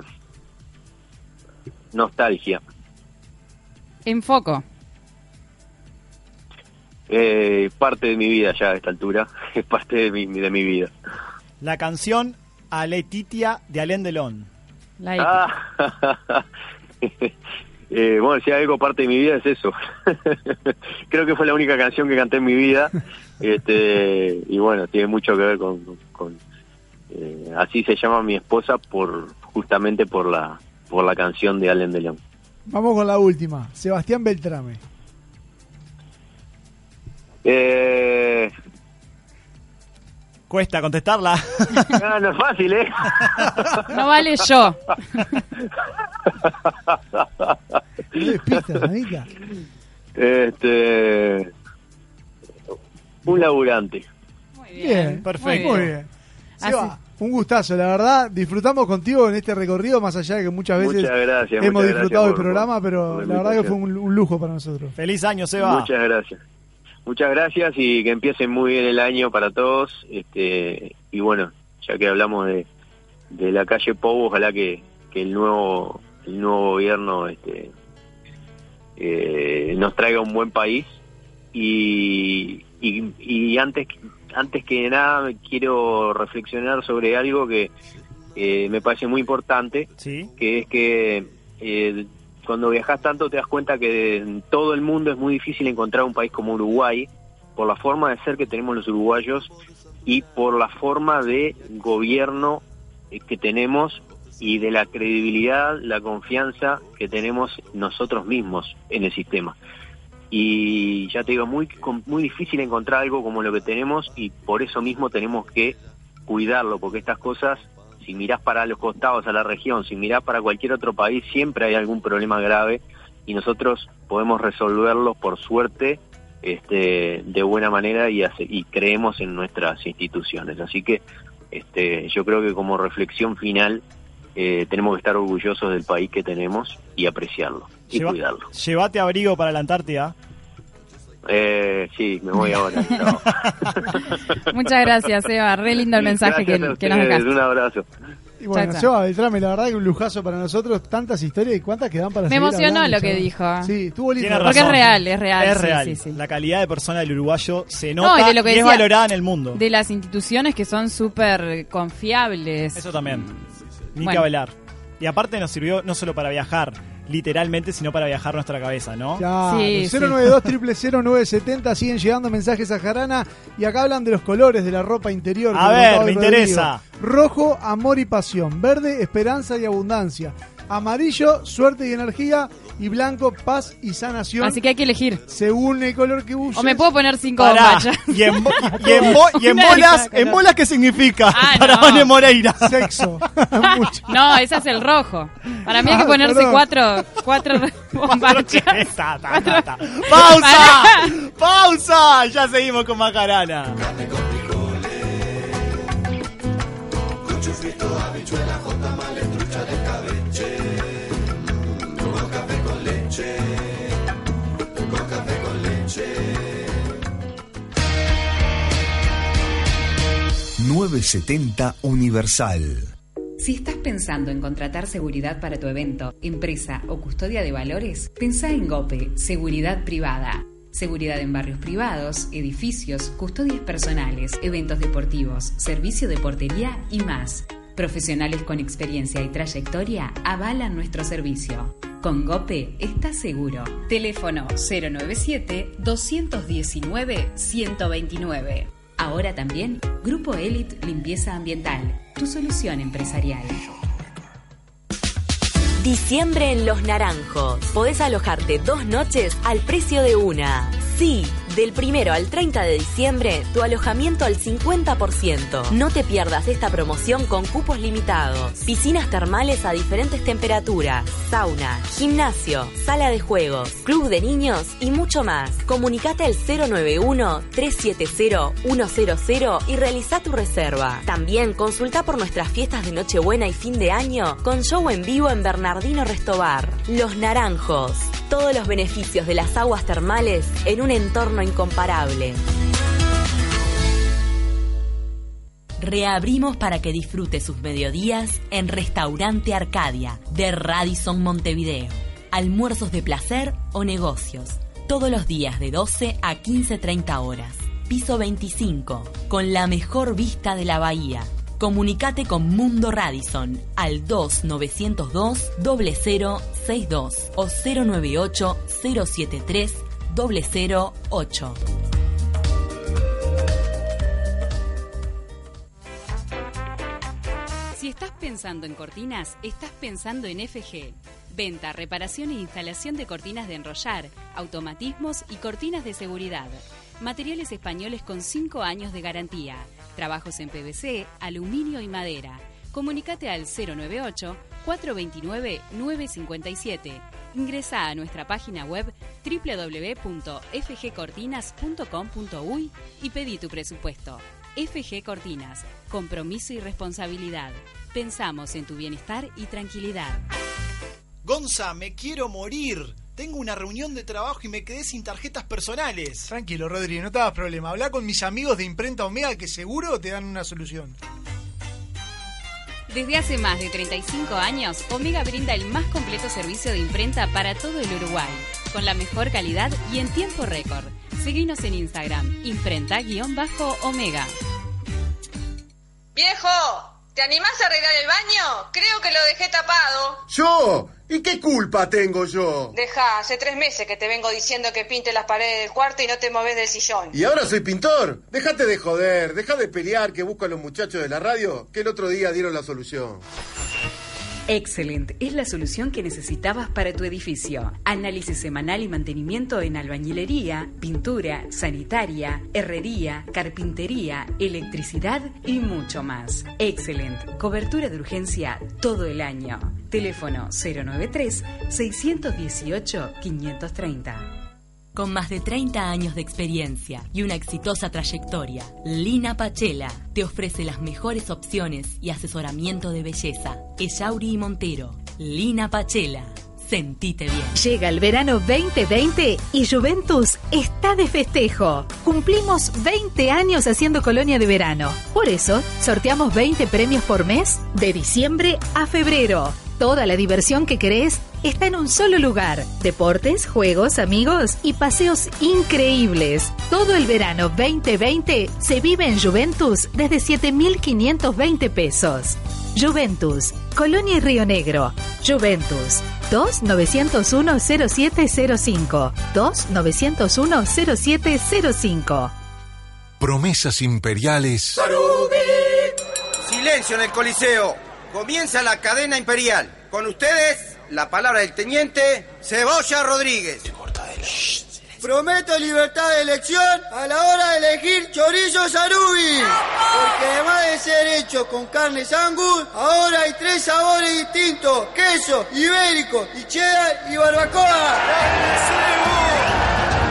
nostalgia. Enfoco. Eh, parte de mi vida ya a esta altura. Es parte de mi, de mi vida. La canción A Letitia de Alain Delon. Ah. Eh, bueno, si algo parte de mi vida es eso. Creo que fue la única canción que canté en mi vida. Este, y bueno, tiene mucho que ver con, con- eh, así se llama mi esposa por justamente por la por la canción de Allen Delon. Vamos con la última. Sebastián Beltrame. Eh, Cuesta contestarla. ah, no es fácil, ¿eh? No vale yo. No. Este, un laburante. Bien, perfecto. Muy bien. Seba, un gustazo, la verdad. Disfrutamos contigo en este recorrido, más allá de que muchas veces Muchas gracias, hemos muchas disfrutado gracias el por- programa, pero la verdad que fue un, un lujo para nosotros. Feliz año, Seba. Muchas gracias. Muchas gracias y que empiecen muy bien el año para todos. Este, y bueno, ya que hablamos de, de la calle Pou, ojalá que, que el nuevo el nuevo gobierno este, eh, nos traiga un buen país. Y, y, y antes, antes que nada quiero reflexionar sobre algo que eh, me parece muy importante, que es que eh, cuando viajas tanto te das cuenta que en todo el mundo es muy difícil encontrar un país como Uruguay por la forma de ser que tenemos los uruguayos y por la forma de gobierno eh, que tenemos y de la credibilidad, la confianza que tenemos nosotros mismos en el sistema. Y ya te digo, muy, muy difícil encontrar algo como lo que tenemos y por eso mismo tenemos que cuidarlo, porque estas cosas, si mirás para los costados, a la región, si mirás para cualquier otro país, siempre hay algún problema grave y nosotros podemos resolverlos por suerte este, de buena manera y, hace- y creemos en nuestras instituciones. Así que este, yo creo que como reflexión final eh, tenemos que estar orgullosos del país que tenemos y apreciarlo y Lleva- cuidarlo. Llévate abrigo para la Antártida. Eh, sí, me voy ahora. Muchas gracias, Eva. Re lindo el mensaje que, nos dejaste. Un abrazo. Y bueno, Chao, chao. Seba Beltrame, la verdad que un lujazo para nosotros. Tantas historias y cuántas quedan para Me emocionó hablando, lo que dijo. Sí, estuvo lindo. Tiene Porque es real, es real. Es sí, real. sí, sí. La calidad de persona del uruguayo se No, nota y de lo que y es valorada en el mundo. De las instituciones que son súper confiables. Eso también. Ni Bueno. que hablar. Y aparte nos sirvió no solo para viajar, literalmente, sino para viajar nuestra cabeza, ¿no? Claro, Sí, 092 0970 siguen llegando mensajes a Jarana y acá hablan de los colores de la ropa interior. A ver, me interesa. Rojo, amor y pasión. Verde, esperanza y abundancia. amarillo, suerte y energía, y blanco, paz y sanación. Así que hay que elegir. Según el color que uses. O me puedo poner cinco Pará. bombachas. Y en, bo- y en bo- y en Una bolas, en bolas, ¿qué significa? Ah, Para no. Vane Moreira. Sexo. No, ese es el rojo. Para mí hay que Ah, ponerse perdón. cuatro, cuatro bombachas. Ta, ta, ta, ta. ¡Pausa! ¡Pausa! Ya seguimos con Macarana. Frito, habichuela, jotamales, trucha de cabeche. Con leche. Con café con leche. 970 Universal. Si estás pensando en contratar seguridad para tu evento, empresa o custodia de valores, pensá en GOPE, Seguridad Privada. Seguridad en barrios privados, edificios, custodias personales, eventos deportivos, servicio de portería y más. Profesionales con experiencia y trayectoria avalan nuestro servicio. Con GOPE estás seguro. Teléfono 097-219-129. Ahora también Grupo Elite Limpieza Ambiental, tu solución empresarial. Diciembre en Los Naranjos. Podés alojarte dos noches al precio de una. Sí, del primero al 30 de diciembre, tu alojamiento al 50%. No te pierdas esta promoción con cupos limitados. Piscinas termales a diferentes temperaturas, sauna, gimnasio, sala de juegos, club de niños y mucho más. Comunicate al 091-370-100 y realiza tu reserva. También consulta por nuestras fiestas de Nochebuena y fin de año con show en vivo en Bernardino Restobar. Los Naranjos. Todos los beneficios de las aguas termales en un entorno incomparable. Reabrimos para que disfrute sus mediodías en Restaurante Arcadia de Radisson Montevideo. Almuerzos de placer o negocios. Todos los días de 12 a 15.30 horas. Piso 25, con la mejor vista de la bahía. Comunicate con Mundo Radisson al 2902 0062 o 098 073 008. Si estás pensando en cortinas, estás pensando en FG. Venta, reparación e instalación de cortinas de enrollar, automatismos y cortinas de seguridad. Materiales españoles con 5 años de garantía. Trabajos en PVC, aluminio y madera. Comunicate al 098-429-957. Ingresa a nuestra página web www.fgcortinas.com.uy y pedí tu presupuesto. FG Cortinas, compromiso y responsabilidad. Pensamos en tu bienestar y tranquilidad. Gonza, me quiero morir. Tengo una reunión de trabajo y me quedé sin tarjetas personales. Tranquilo, Rodri, no te hagas problema. Habla con mis amigos de Imprenta Omega que seguro te dan una solución. Desde hace más de 35 años, Omega brinda el más completo servicio de imprenta para todo el Uruguay, con la mejor calidad y en tiempo récord. Seguinos en Instagram, imprenta-omega. Viejo, ¿te animás a arreglar el baño? Creo que lo dejé tapado. ¿Yo? ¿Y qué culpa tengo yo? Deja, hace tres meses que te vengo diciendo que pinte las paredes del cuarto y no te moves del sillón. ¿Y ahora soy pintor? Déjate de joder, deja de pelear que busco a los muchachos de la radio que el otro día dieron la solución. Excellent es la solución que necesitabas para tu edificio. Análisis semanal y mantenimiento en albañilería, pintura, sanitaria, herrería, carpintería, electricidad y mucho más. Excellent, cobertura de urgencia todo el año. Teléfono 093 618 530. Con más de 30 años de experiencia y una exitosa trayectoria, Lina Pachela te ofrece las mejores opciones y asesoramiento de belleza. Ellauri y Montero. Lina Pachela. Sentite bien. Llega el verano 2020 y Juventus está de festejo. Cumplimos 20 años haciendo colonia de verano. Por eso, sorteamos 20 premios por mes de diciembre a febrero. Toda la diversión que querés está en un solo lugar. Deportes, juegos, amigos y paseos increíbles. Todo el verano 2020 se vive en Juventus desde 7.520 pesos. Juventus, Colonia y Río Negro. Juventus, 2-901-0705. 2-901-0705. Promesas imperiales Silencio en el Coliseo. Comienza la cadena imperial. Con ustedes, la palabra del teniente Cebolla Rodríguez. Prometo libertad de elección a la hora de elegir chorizo sarubi. Porque además de ser hecho con carne sangus, ahora hay tres sabores distintos: queso, ibérico, y cheddar y barbacoa.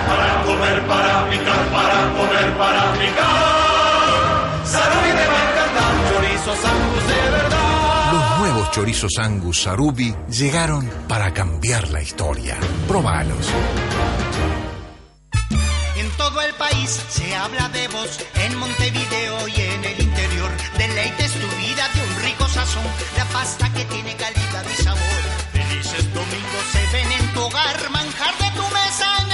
Para comer, para picar, para comer, para picar. Sarubi me chorizos Angus Sarubi llegaron para cambiar la historia. Probalos. En todo el país se habla de vos, en Montevideo y en el interior. Deleites tu vida de un rico sazón, la pasta que tiene calidad y sabor. Felices domingos se ven en tu hogar, manjar de tu mesa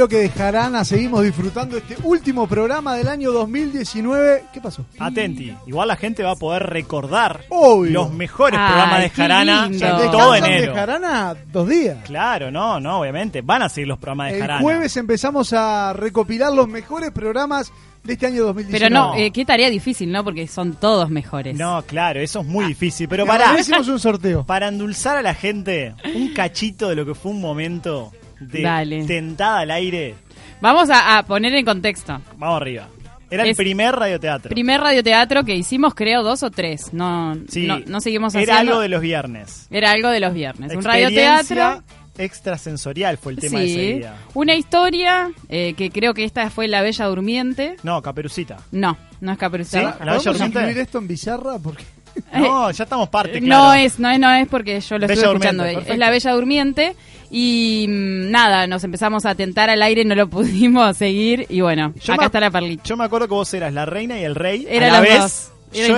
Bloque de Jarana, seguimos disfrutando este último programa del año 2019. ¿Qué pasó? Atenti, igual la gente va a poder recordar Obvio. los mejores Ay, programas de Jarana en todo de enero. Jarana dos días. Claro, no, no, obviamente. Van a seguir los programas de El Jarana. jueves empezamos a recopilar los mejores programas de este año 2019. Pero no, eh, qué tarea difícil, ¿no? Porque son todos mejores. No, claro, eso es muy difícil. Pero para, hicimos un sorteo. para endulzar a la gente, un cachito de lo que fue un momento de Dale. tentada al aire. Vamos a, a poner en contexto. Vamos arriba. Era el primer radioteatro. Primer radioteatro que hicimos, creo, dos o tres. No, Sí, no, no seguimos Era haciendo. algo de los viernes. Era algo de los viernes. Un radioteatro. extrasensorial fue el tema de ese Sí. día. Una historia eh, que creo que esta fue La Bella Durmiente. No, Caperucita. No, no es Caperucita. ¿Sí? ¿La Bella ¿Podemos Durmiente? incluir esto en Bizarra? Porque... No, ya estamos parte, Eh, No claro. es, no es, no es porque yo lo estuve escuchando. Es la Bella Durmiente. Y mm, nada, nos empezamos a tentar al aire, no lo pudimos seguir. Y bueno, Yo acá está la perlita. Yo me acuerdo que vos eras la reina y el rey. Era a la vez. dos. Era yo,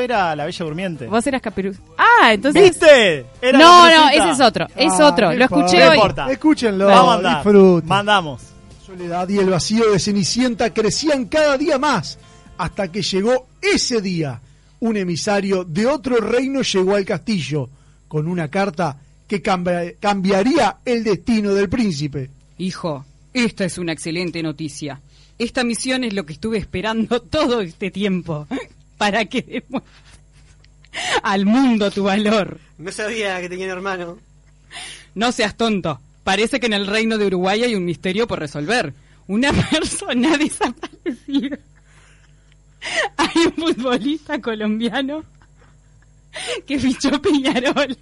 era, yo la bella durmiente. Vos eras Caperucita. Ah, entonces. ¿Viste? Era no, no, ese es otro. Es Ah, otro. Lo escuché No hoy. importa. Escúchenlo, Vamos a. Mandamos. soledad y el vacío de Cenicienta crecían cada día más, hasta que llegó ese día. Un emisario de otro reino llegó al castillo con una carta que cambia- cambiaría el destino del príncipe. Hijo, esta es una excelente noticia. Esta misión es lo que estuve esperando todo este tiempo. Para que demuestres al mundo tu valor. No sabía que tenía un hermano. No seas tonto. Parece que en el reino de Uruguay hay un misterio por resolver. Una persona desaparecida. Hay un futbolista colombiano que fichó Peñarol.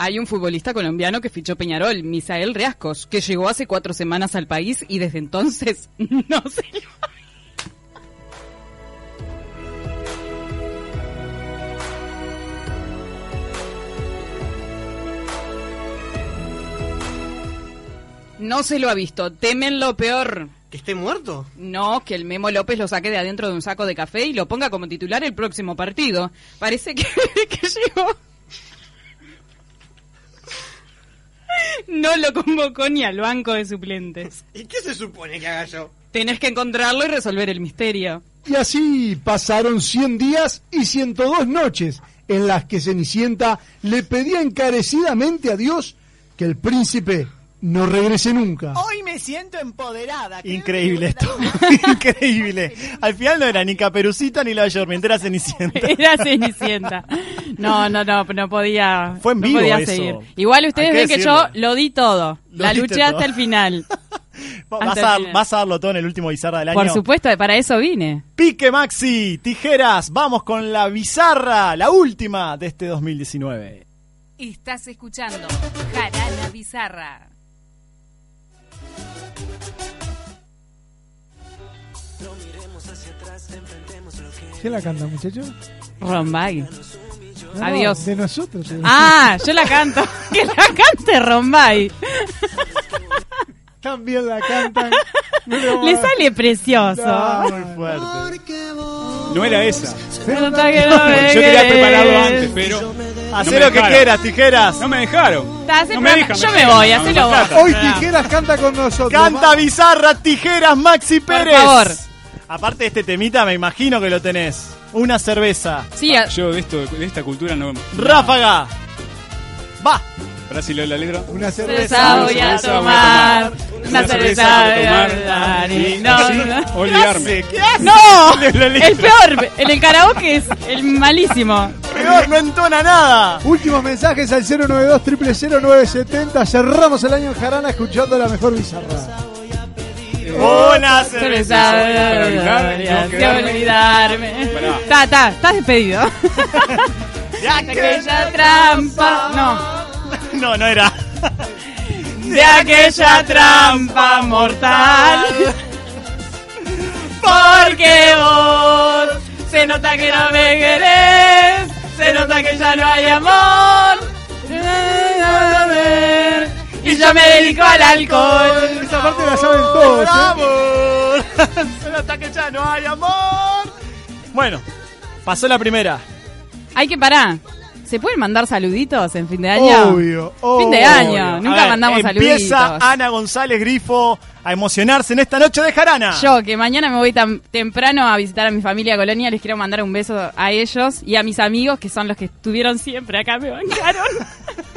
Hay un futbolista colombiano que fichó Peñarol, Misael Reascos, que llegó hace cuatro semanas al país y desde entonces no se lo No se lo ha visto. Temen lo peor. ¿Que esté muerto? No, que el Memo López lo saque de adentro de un saco de café y lo ponga como titular el próximo partido. Parece que, que llegó. No lo convocó ni al banco de suplentes. ¿Y qué se supone que haga yo? Tenés que encontrarlo y resolver el misterio. Y así pasaron 100 días y 102 noches en las que Cenicienta le pedía encarecidamente a Dios que el príncipe no regrese nunca. Hoy me siento empoderada. Increíble esto. Increíble. Al final no era ni Caperucita ni la Yormiente, era Cenicienta. Era Cenicienta. No, no, no, no podía. Fue en no vivo podía eso. seguir. Igual ustedes ven que yo lo di todo. Lo la luché hasta el final. Vas a, vas a darlo todo en el último bizarra del año. Por supuesto, para eso vine. Pique Maxi, tijeras, vamos con la bizarra, la última de este 2019. Estás escuchando Jarana Bizarra. ¿Quién la canta, muchachos? Rombay. No, Adiós. De nosotros. de Ah, yo la canto. Que la cante Rombay. También la cantan. No le sale precioso. No, Muy fuerte. No era esa. Se nota que no Yo quería prepararlo antes, pero. Hacé no lo que quieras, tijeras. No me dejaron. No me dejan, Yo me voy, hacelo no vos. Hoy Tijeras canta con nosotros. Canta bizarra, tijeras, Maxi Pérez. favor. Aparte de este temita, me imagino que lo tenés. Una cerveza. Sí, a- Yo de, esto, de esta cultura no. Ráfaga. Va. Para si leo la letra. Una cerveza voy a tomar. Una cerveza voy a tomar. y No, olvidarme. ¿Qué hace? No, el peor, en el karaoke es el malísimo. Peor, no entona nada. Últimos mensajes al 092 0970 Cerramos el año en Jarana escuchando la mejor bizarra. Una Cerveza cerveza. voy a Para olvidarme. Está, está, estás despedido. De Aquella trampa. No. No, no era. De aquella trampa mortal. Porque vos se nota que no me querés, se nota que ya no hay amor. Y yo me dedico al alcohol. Esa parte la saben todos. ¿eh? amor. Se nota que ya no hay amor. Bueno, pasó la primera. Hay que parar. ¿Se pueden mandar saluditos en fin de año? Obvio, Fin de obvio. año. Nunca ver, mandamos Empieza saluditos. Ana González Grifo a emocionarse en esta noche de jarana. Yo, que mañana me voy tan temprano a visitar a mi familia Colonia, les quiero mandar un beso a ellos y a mis amigos, que son los que estuvieron siempre acá, me bancaron.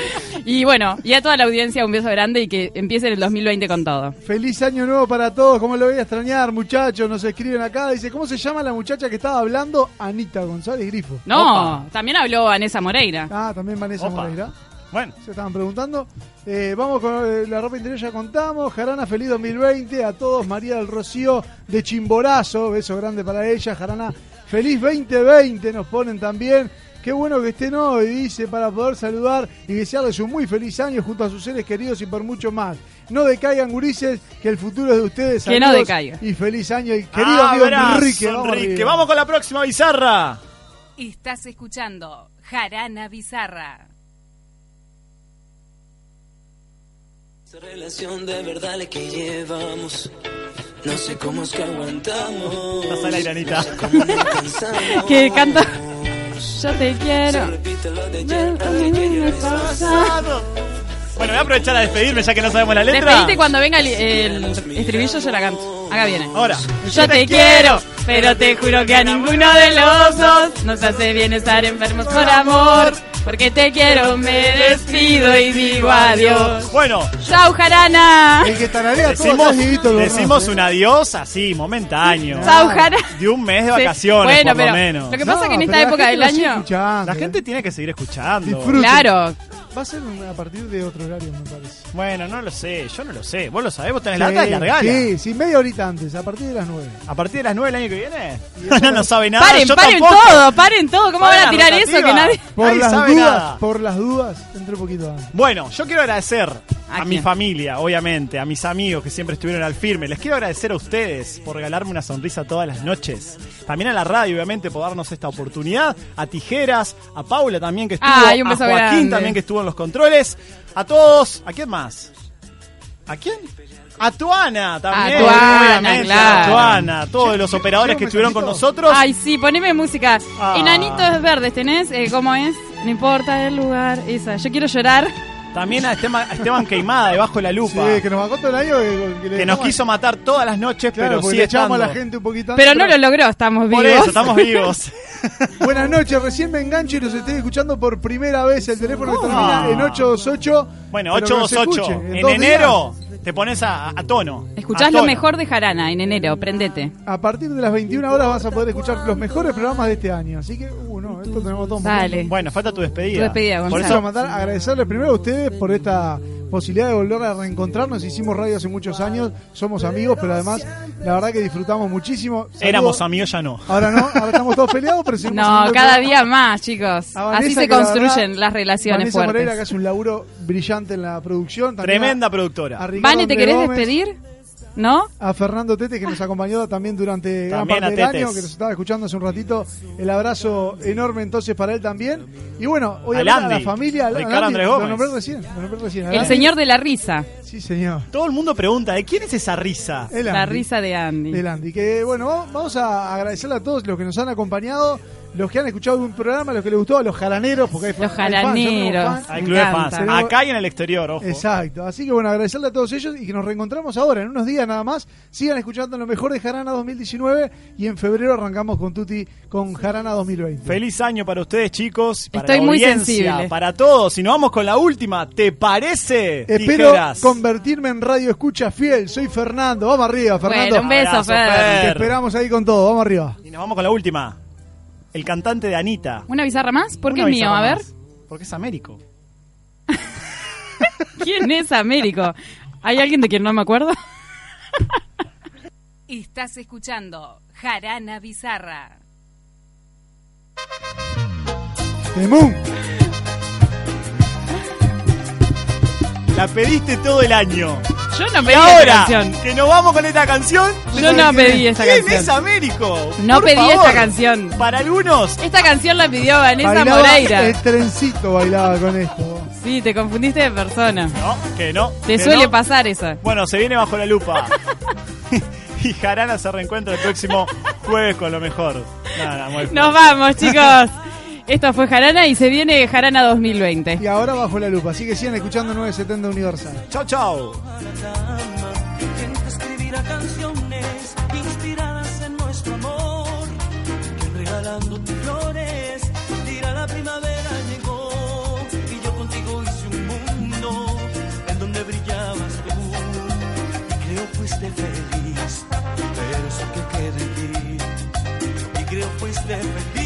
y bueno, y a toda la audiencia un beso grande y que empiece el 2020 con todo. Feliz año nuevo para todos. ¿Cómo lo voy a extrañar, muchachos? Nos escriben acá. Dice, ¿cómo se llama la muchacha que estaba hablando? Anita González Grifo. No, también habló Vanessa Moreira. Ah, también Vanessa Opa. Moreira. Bueno, Se estaban preguntando. Eh, vamos con eh, la ropa interior, ya contamos. Jarana, feliz 2020 a todos. María del Rocío de Chimborazo, beso grande para ella. Jarana, feliz 2020 nos ponen también. Qué bueno que estén hoy, dice, para poder saludar y desearles un muy feliz año junto a sus seres queridos y por mucho más. No decaigan, gurises, que el futuro es de ustedes. Que no decaiga. Y feliz año. Y querido amigo abrazo, Enrique, vamos, Enrique. Vamos con la próxima bizarra. Estás escuchando Jarana Bizarra. Esa relación de verdad la que llevamos. No sé cómo es que aguantamos. Estás al aire, Anita. Que canta. Yo te quiero. Bueno, voy a aprovechar a despedirme ya que no sabemos la letra. Despedite cuando venga el, el estribillo, yo la canto. Acá viene. Ahora. Yo te quiero, pero te juro que a ninguno de los dos nos hace bien estar enfermos por amor. Porque te quiero, me despido y digo adiós. Bueno, Chau, Jarana. El que tararea todo decimos, decimos un adiós así, momentáneo. Chau, Jarana. De un mes de Sí. vacaciones, Bueno, por lo menos. lo que pasa es que en esta época del año. La gente tiene que seguir escuchando. Disfruten. Claro. Va a ser a partir de otro horario, me parece. Bueno, no lo sé, yo no lo sé. ¿Vos lo sabés? ¿Vos tenés Sí, la data? Largala. Sí, sí, media horita antes, a partir de las 9. ¿A partir de las 9 del año que viene? no, no sabe nada. Paren, yo paren tampoco. todo, paren todo. ¿Cómo Paren van a tirar rotativa. eso que nadie... Por las sabe dudas, nada. por las dudas, entré un poquito antes. Bueno, yo quiero agradecer a, ¿A mi familia, obviamente, a mis amigos que siempre estuvieron al firme. Les quiero agradecer a ustedes por regalarme una sonrisa todas las noches. También a la radio, obviamente, por darnos esta oportunidad. A Tijeras, a Paula también que estuvo, Ay, un a Joaquín grande. también que estuvo en los controles. A todos, ¿a quién más? ¿A quién? A Tuana también, A Tuana, obviamente, claro. a Tuana, a todos los operadores ¿Llega que estuvieron con nosotros. Ay, sí, poneme música. Ah. Enanitos verdes, ¿tenés? Eh, ¿Cómo es? No importa el lugar. Esa. Yo quiero llorar. También a Esteban, a Esteban Queimada, debajo de la lupa. Sí, que nos bajó todo el año. Que, le que nos quiso matar todas las noches, Claro, pero le echamos a la gente un poquito Pero no lo logró, estamos vivos. Por eso, estamos vivos. Buenas noches, recién me engancho y nos estoy escuchando por primera vez. El teléfono que ¿Cómo? termina en 828. Bueno, Pero que nos 828. escuche, En, dos enero te pones a, a tono. Escuchás A lo mejor de Jarana en enero, prendete. A partir de las 21 horas vas a poder escuchar los mejores programas de este año. Así que, uh, no, esto tenemos todo. Dale. Bueno, falta tu despedida. Tu despedida, Por Por Gonzalo. eso, eso mandar, agradecerles primero a ustedes por esta posibilidad de volver a reencontrarnos. Hicimos radio hace muchos años, somos amigos, pero además la verdad que disfrutamos muchísimo. Saludo- éramos amigos, ya no. Ahora no, ahora estamos todos peleados, pero seguimos No, cada día más, chicos. Vanessa, Así se la construyen verdad, las relaciones Vanessa Moreira, que fuertes. hace un laburo brillante en la producción. También Tremenda a- productora. Vane, ¿te querés Gómez, despedir? ¿No? A Fernando Tete, que nos acompañó también durante gran También parte del año, que nos estaba escuchando hace un ratito. El abrazo enorme entonces para él también. Y bueno, Al a la familia. al- al Ricardo Andy, Andrés lo Gómez. nombré recién, lo nombré recién. El señor de la risa. Sí, señor. Todo el mundo pregunta, ¿de quién es esa risa? El La Andy. risa de Andy. del Andy. Que bueno, vamos a agradecerle a todos los que nos han acompañado, los que han escuchado un programa, los que les gustó, a los jalaneros, porque hay, Los fan- hay fans, tenemos jalaneros. fans. Hay Me club de encanta. fans. Acá y en el exterior, ojo. Exacto, así que bueno, agradecerle a todos ellos y que nos reencontramos ahora, en unos días nada más. Sigan escuchando lo mejor de Jarana 2019 y en febrero arrancamos con Tuti con Jarana 2020. Feliz año para ustedes, chicos. Para Estoy la muy audiencia, sensible. Para todos. Y nos vamos con la última. ¿Te parece? Espero Tijeras. convertirme en radio escucha fiel. Soy Fernando. Vamos arriba, Fernando. Bueno, un beso, Abrazo, Fer. Te esperamos ahí con todo. Vamos arriba. Y nos vamos con la última. El cantante de Anita. ¿Una bizarra más? ¿Por qué es mío? A ver. más. Porque es Américo. ¿Quién es Américo? ¿Hay alguien de quien no me acuerdo? Estás escuchando Jarana Bizarra. Temún. La pediste todo el año. Yo no Y pedí esta ahora canción. que nos vamos con esta canción. Yo no pedí esta ¿Quién canción. es Américo? No Por pedí favor. esta canción. Para algunos, Esta canción la pidió Vanessa Bailaba Moreira. el trencito bailaba con esto. Sí, te confundiste de persona. no, que no. Te que suele no. pasar eso. Bueno, se viene bajo la lupa. y Jarana se reencuentra el próximo jueves con lo mejor. Nada, muy Nos vamos, chicos. Esto fue Jarana y se viene Jarana 2020. Y ahora bajo la lupa. Así que sigan escuchando 970 Universal. Chao, chao. Gente escribirá canciones inspiradas en nuestro amor. Que regalándote flores dirá la primavera llegó. Y yo contigo hice un mundo en donde brillabas tú. Y creo fuiste feliz, pero eso que queda en ti. Y creo fuiste feliz,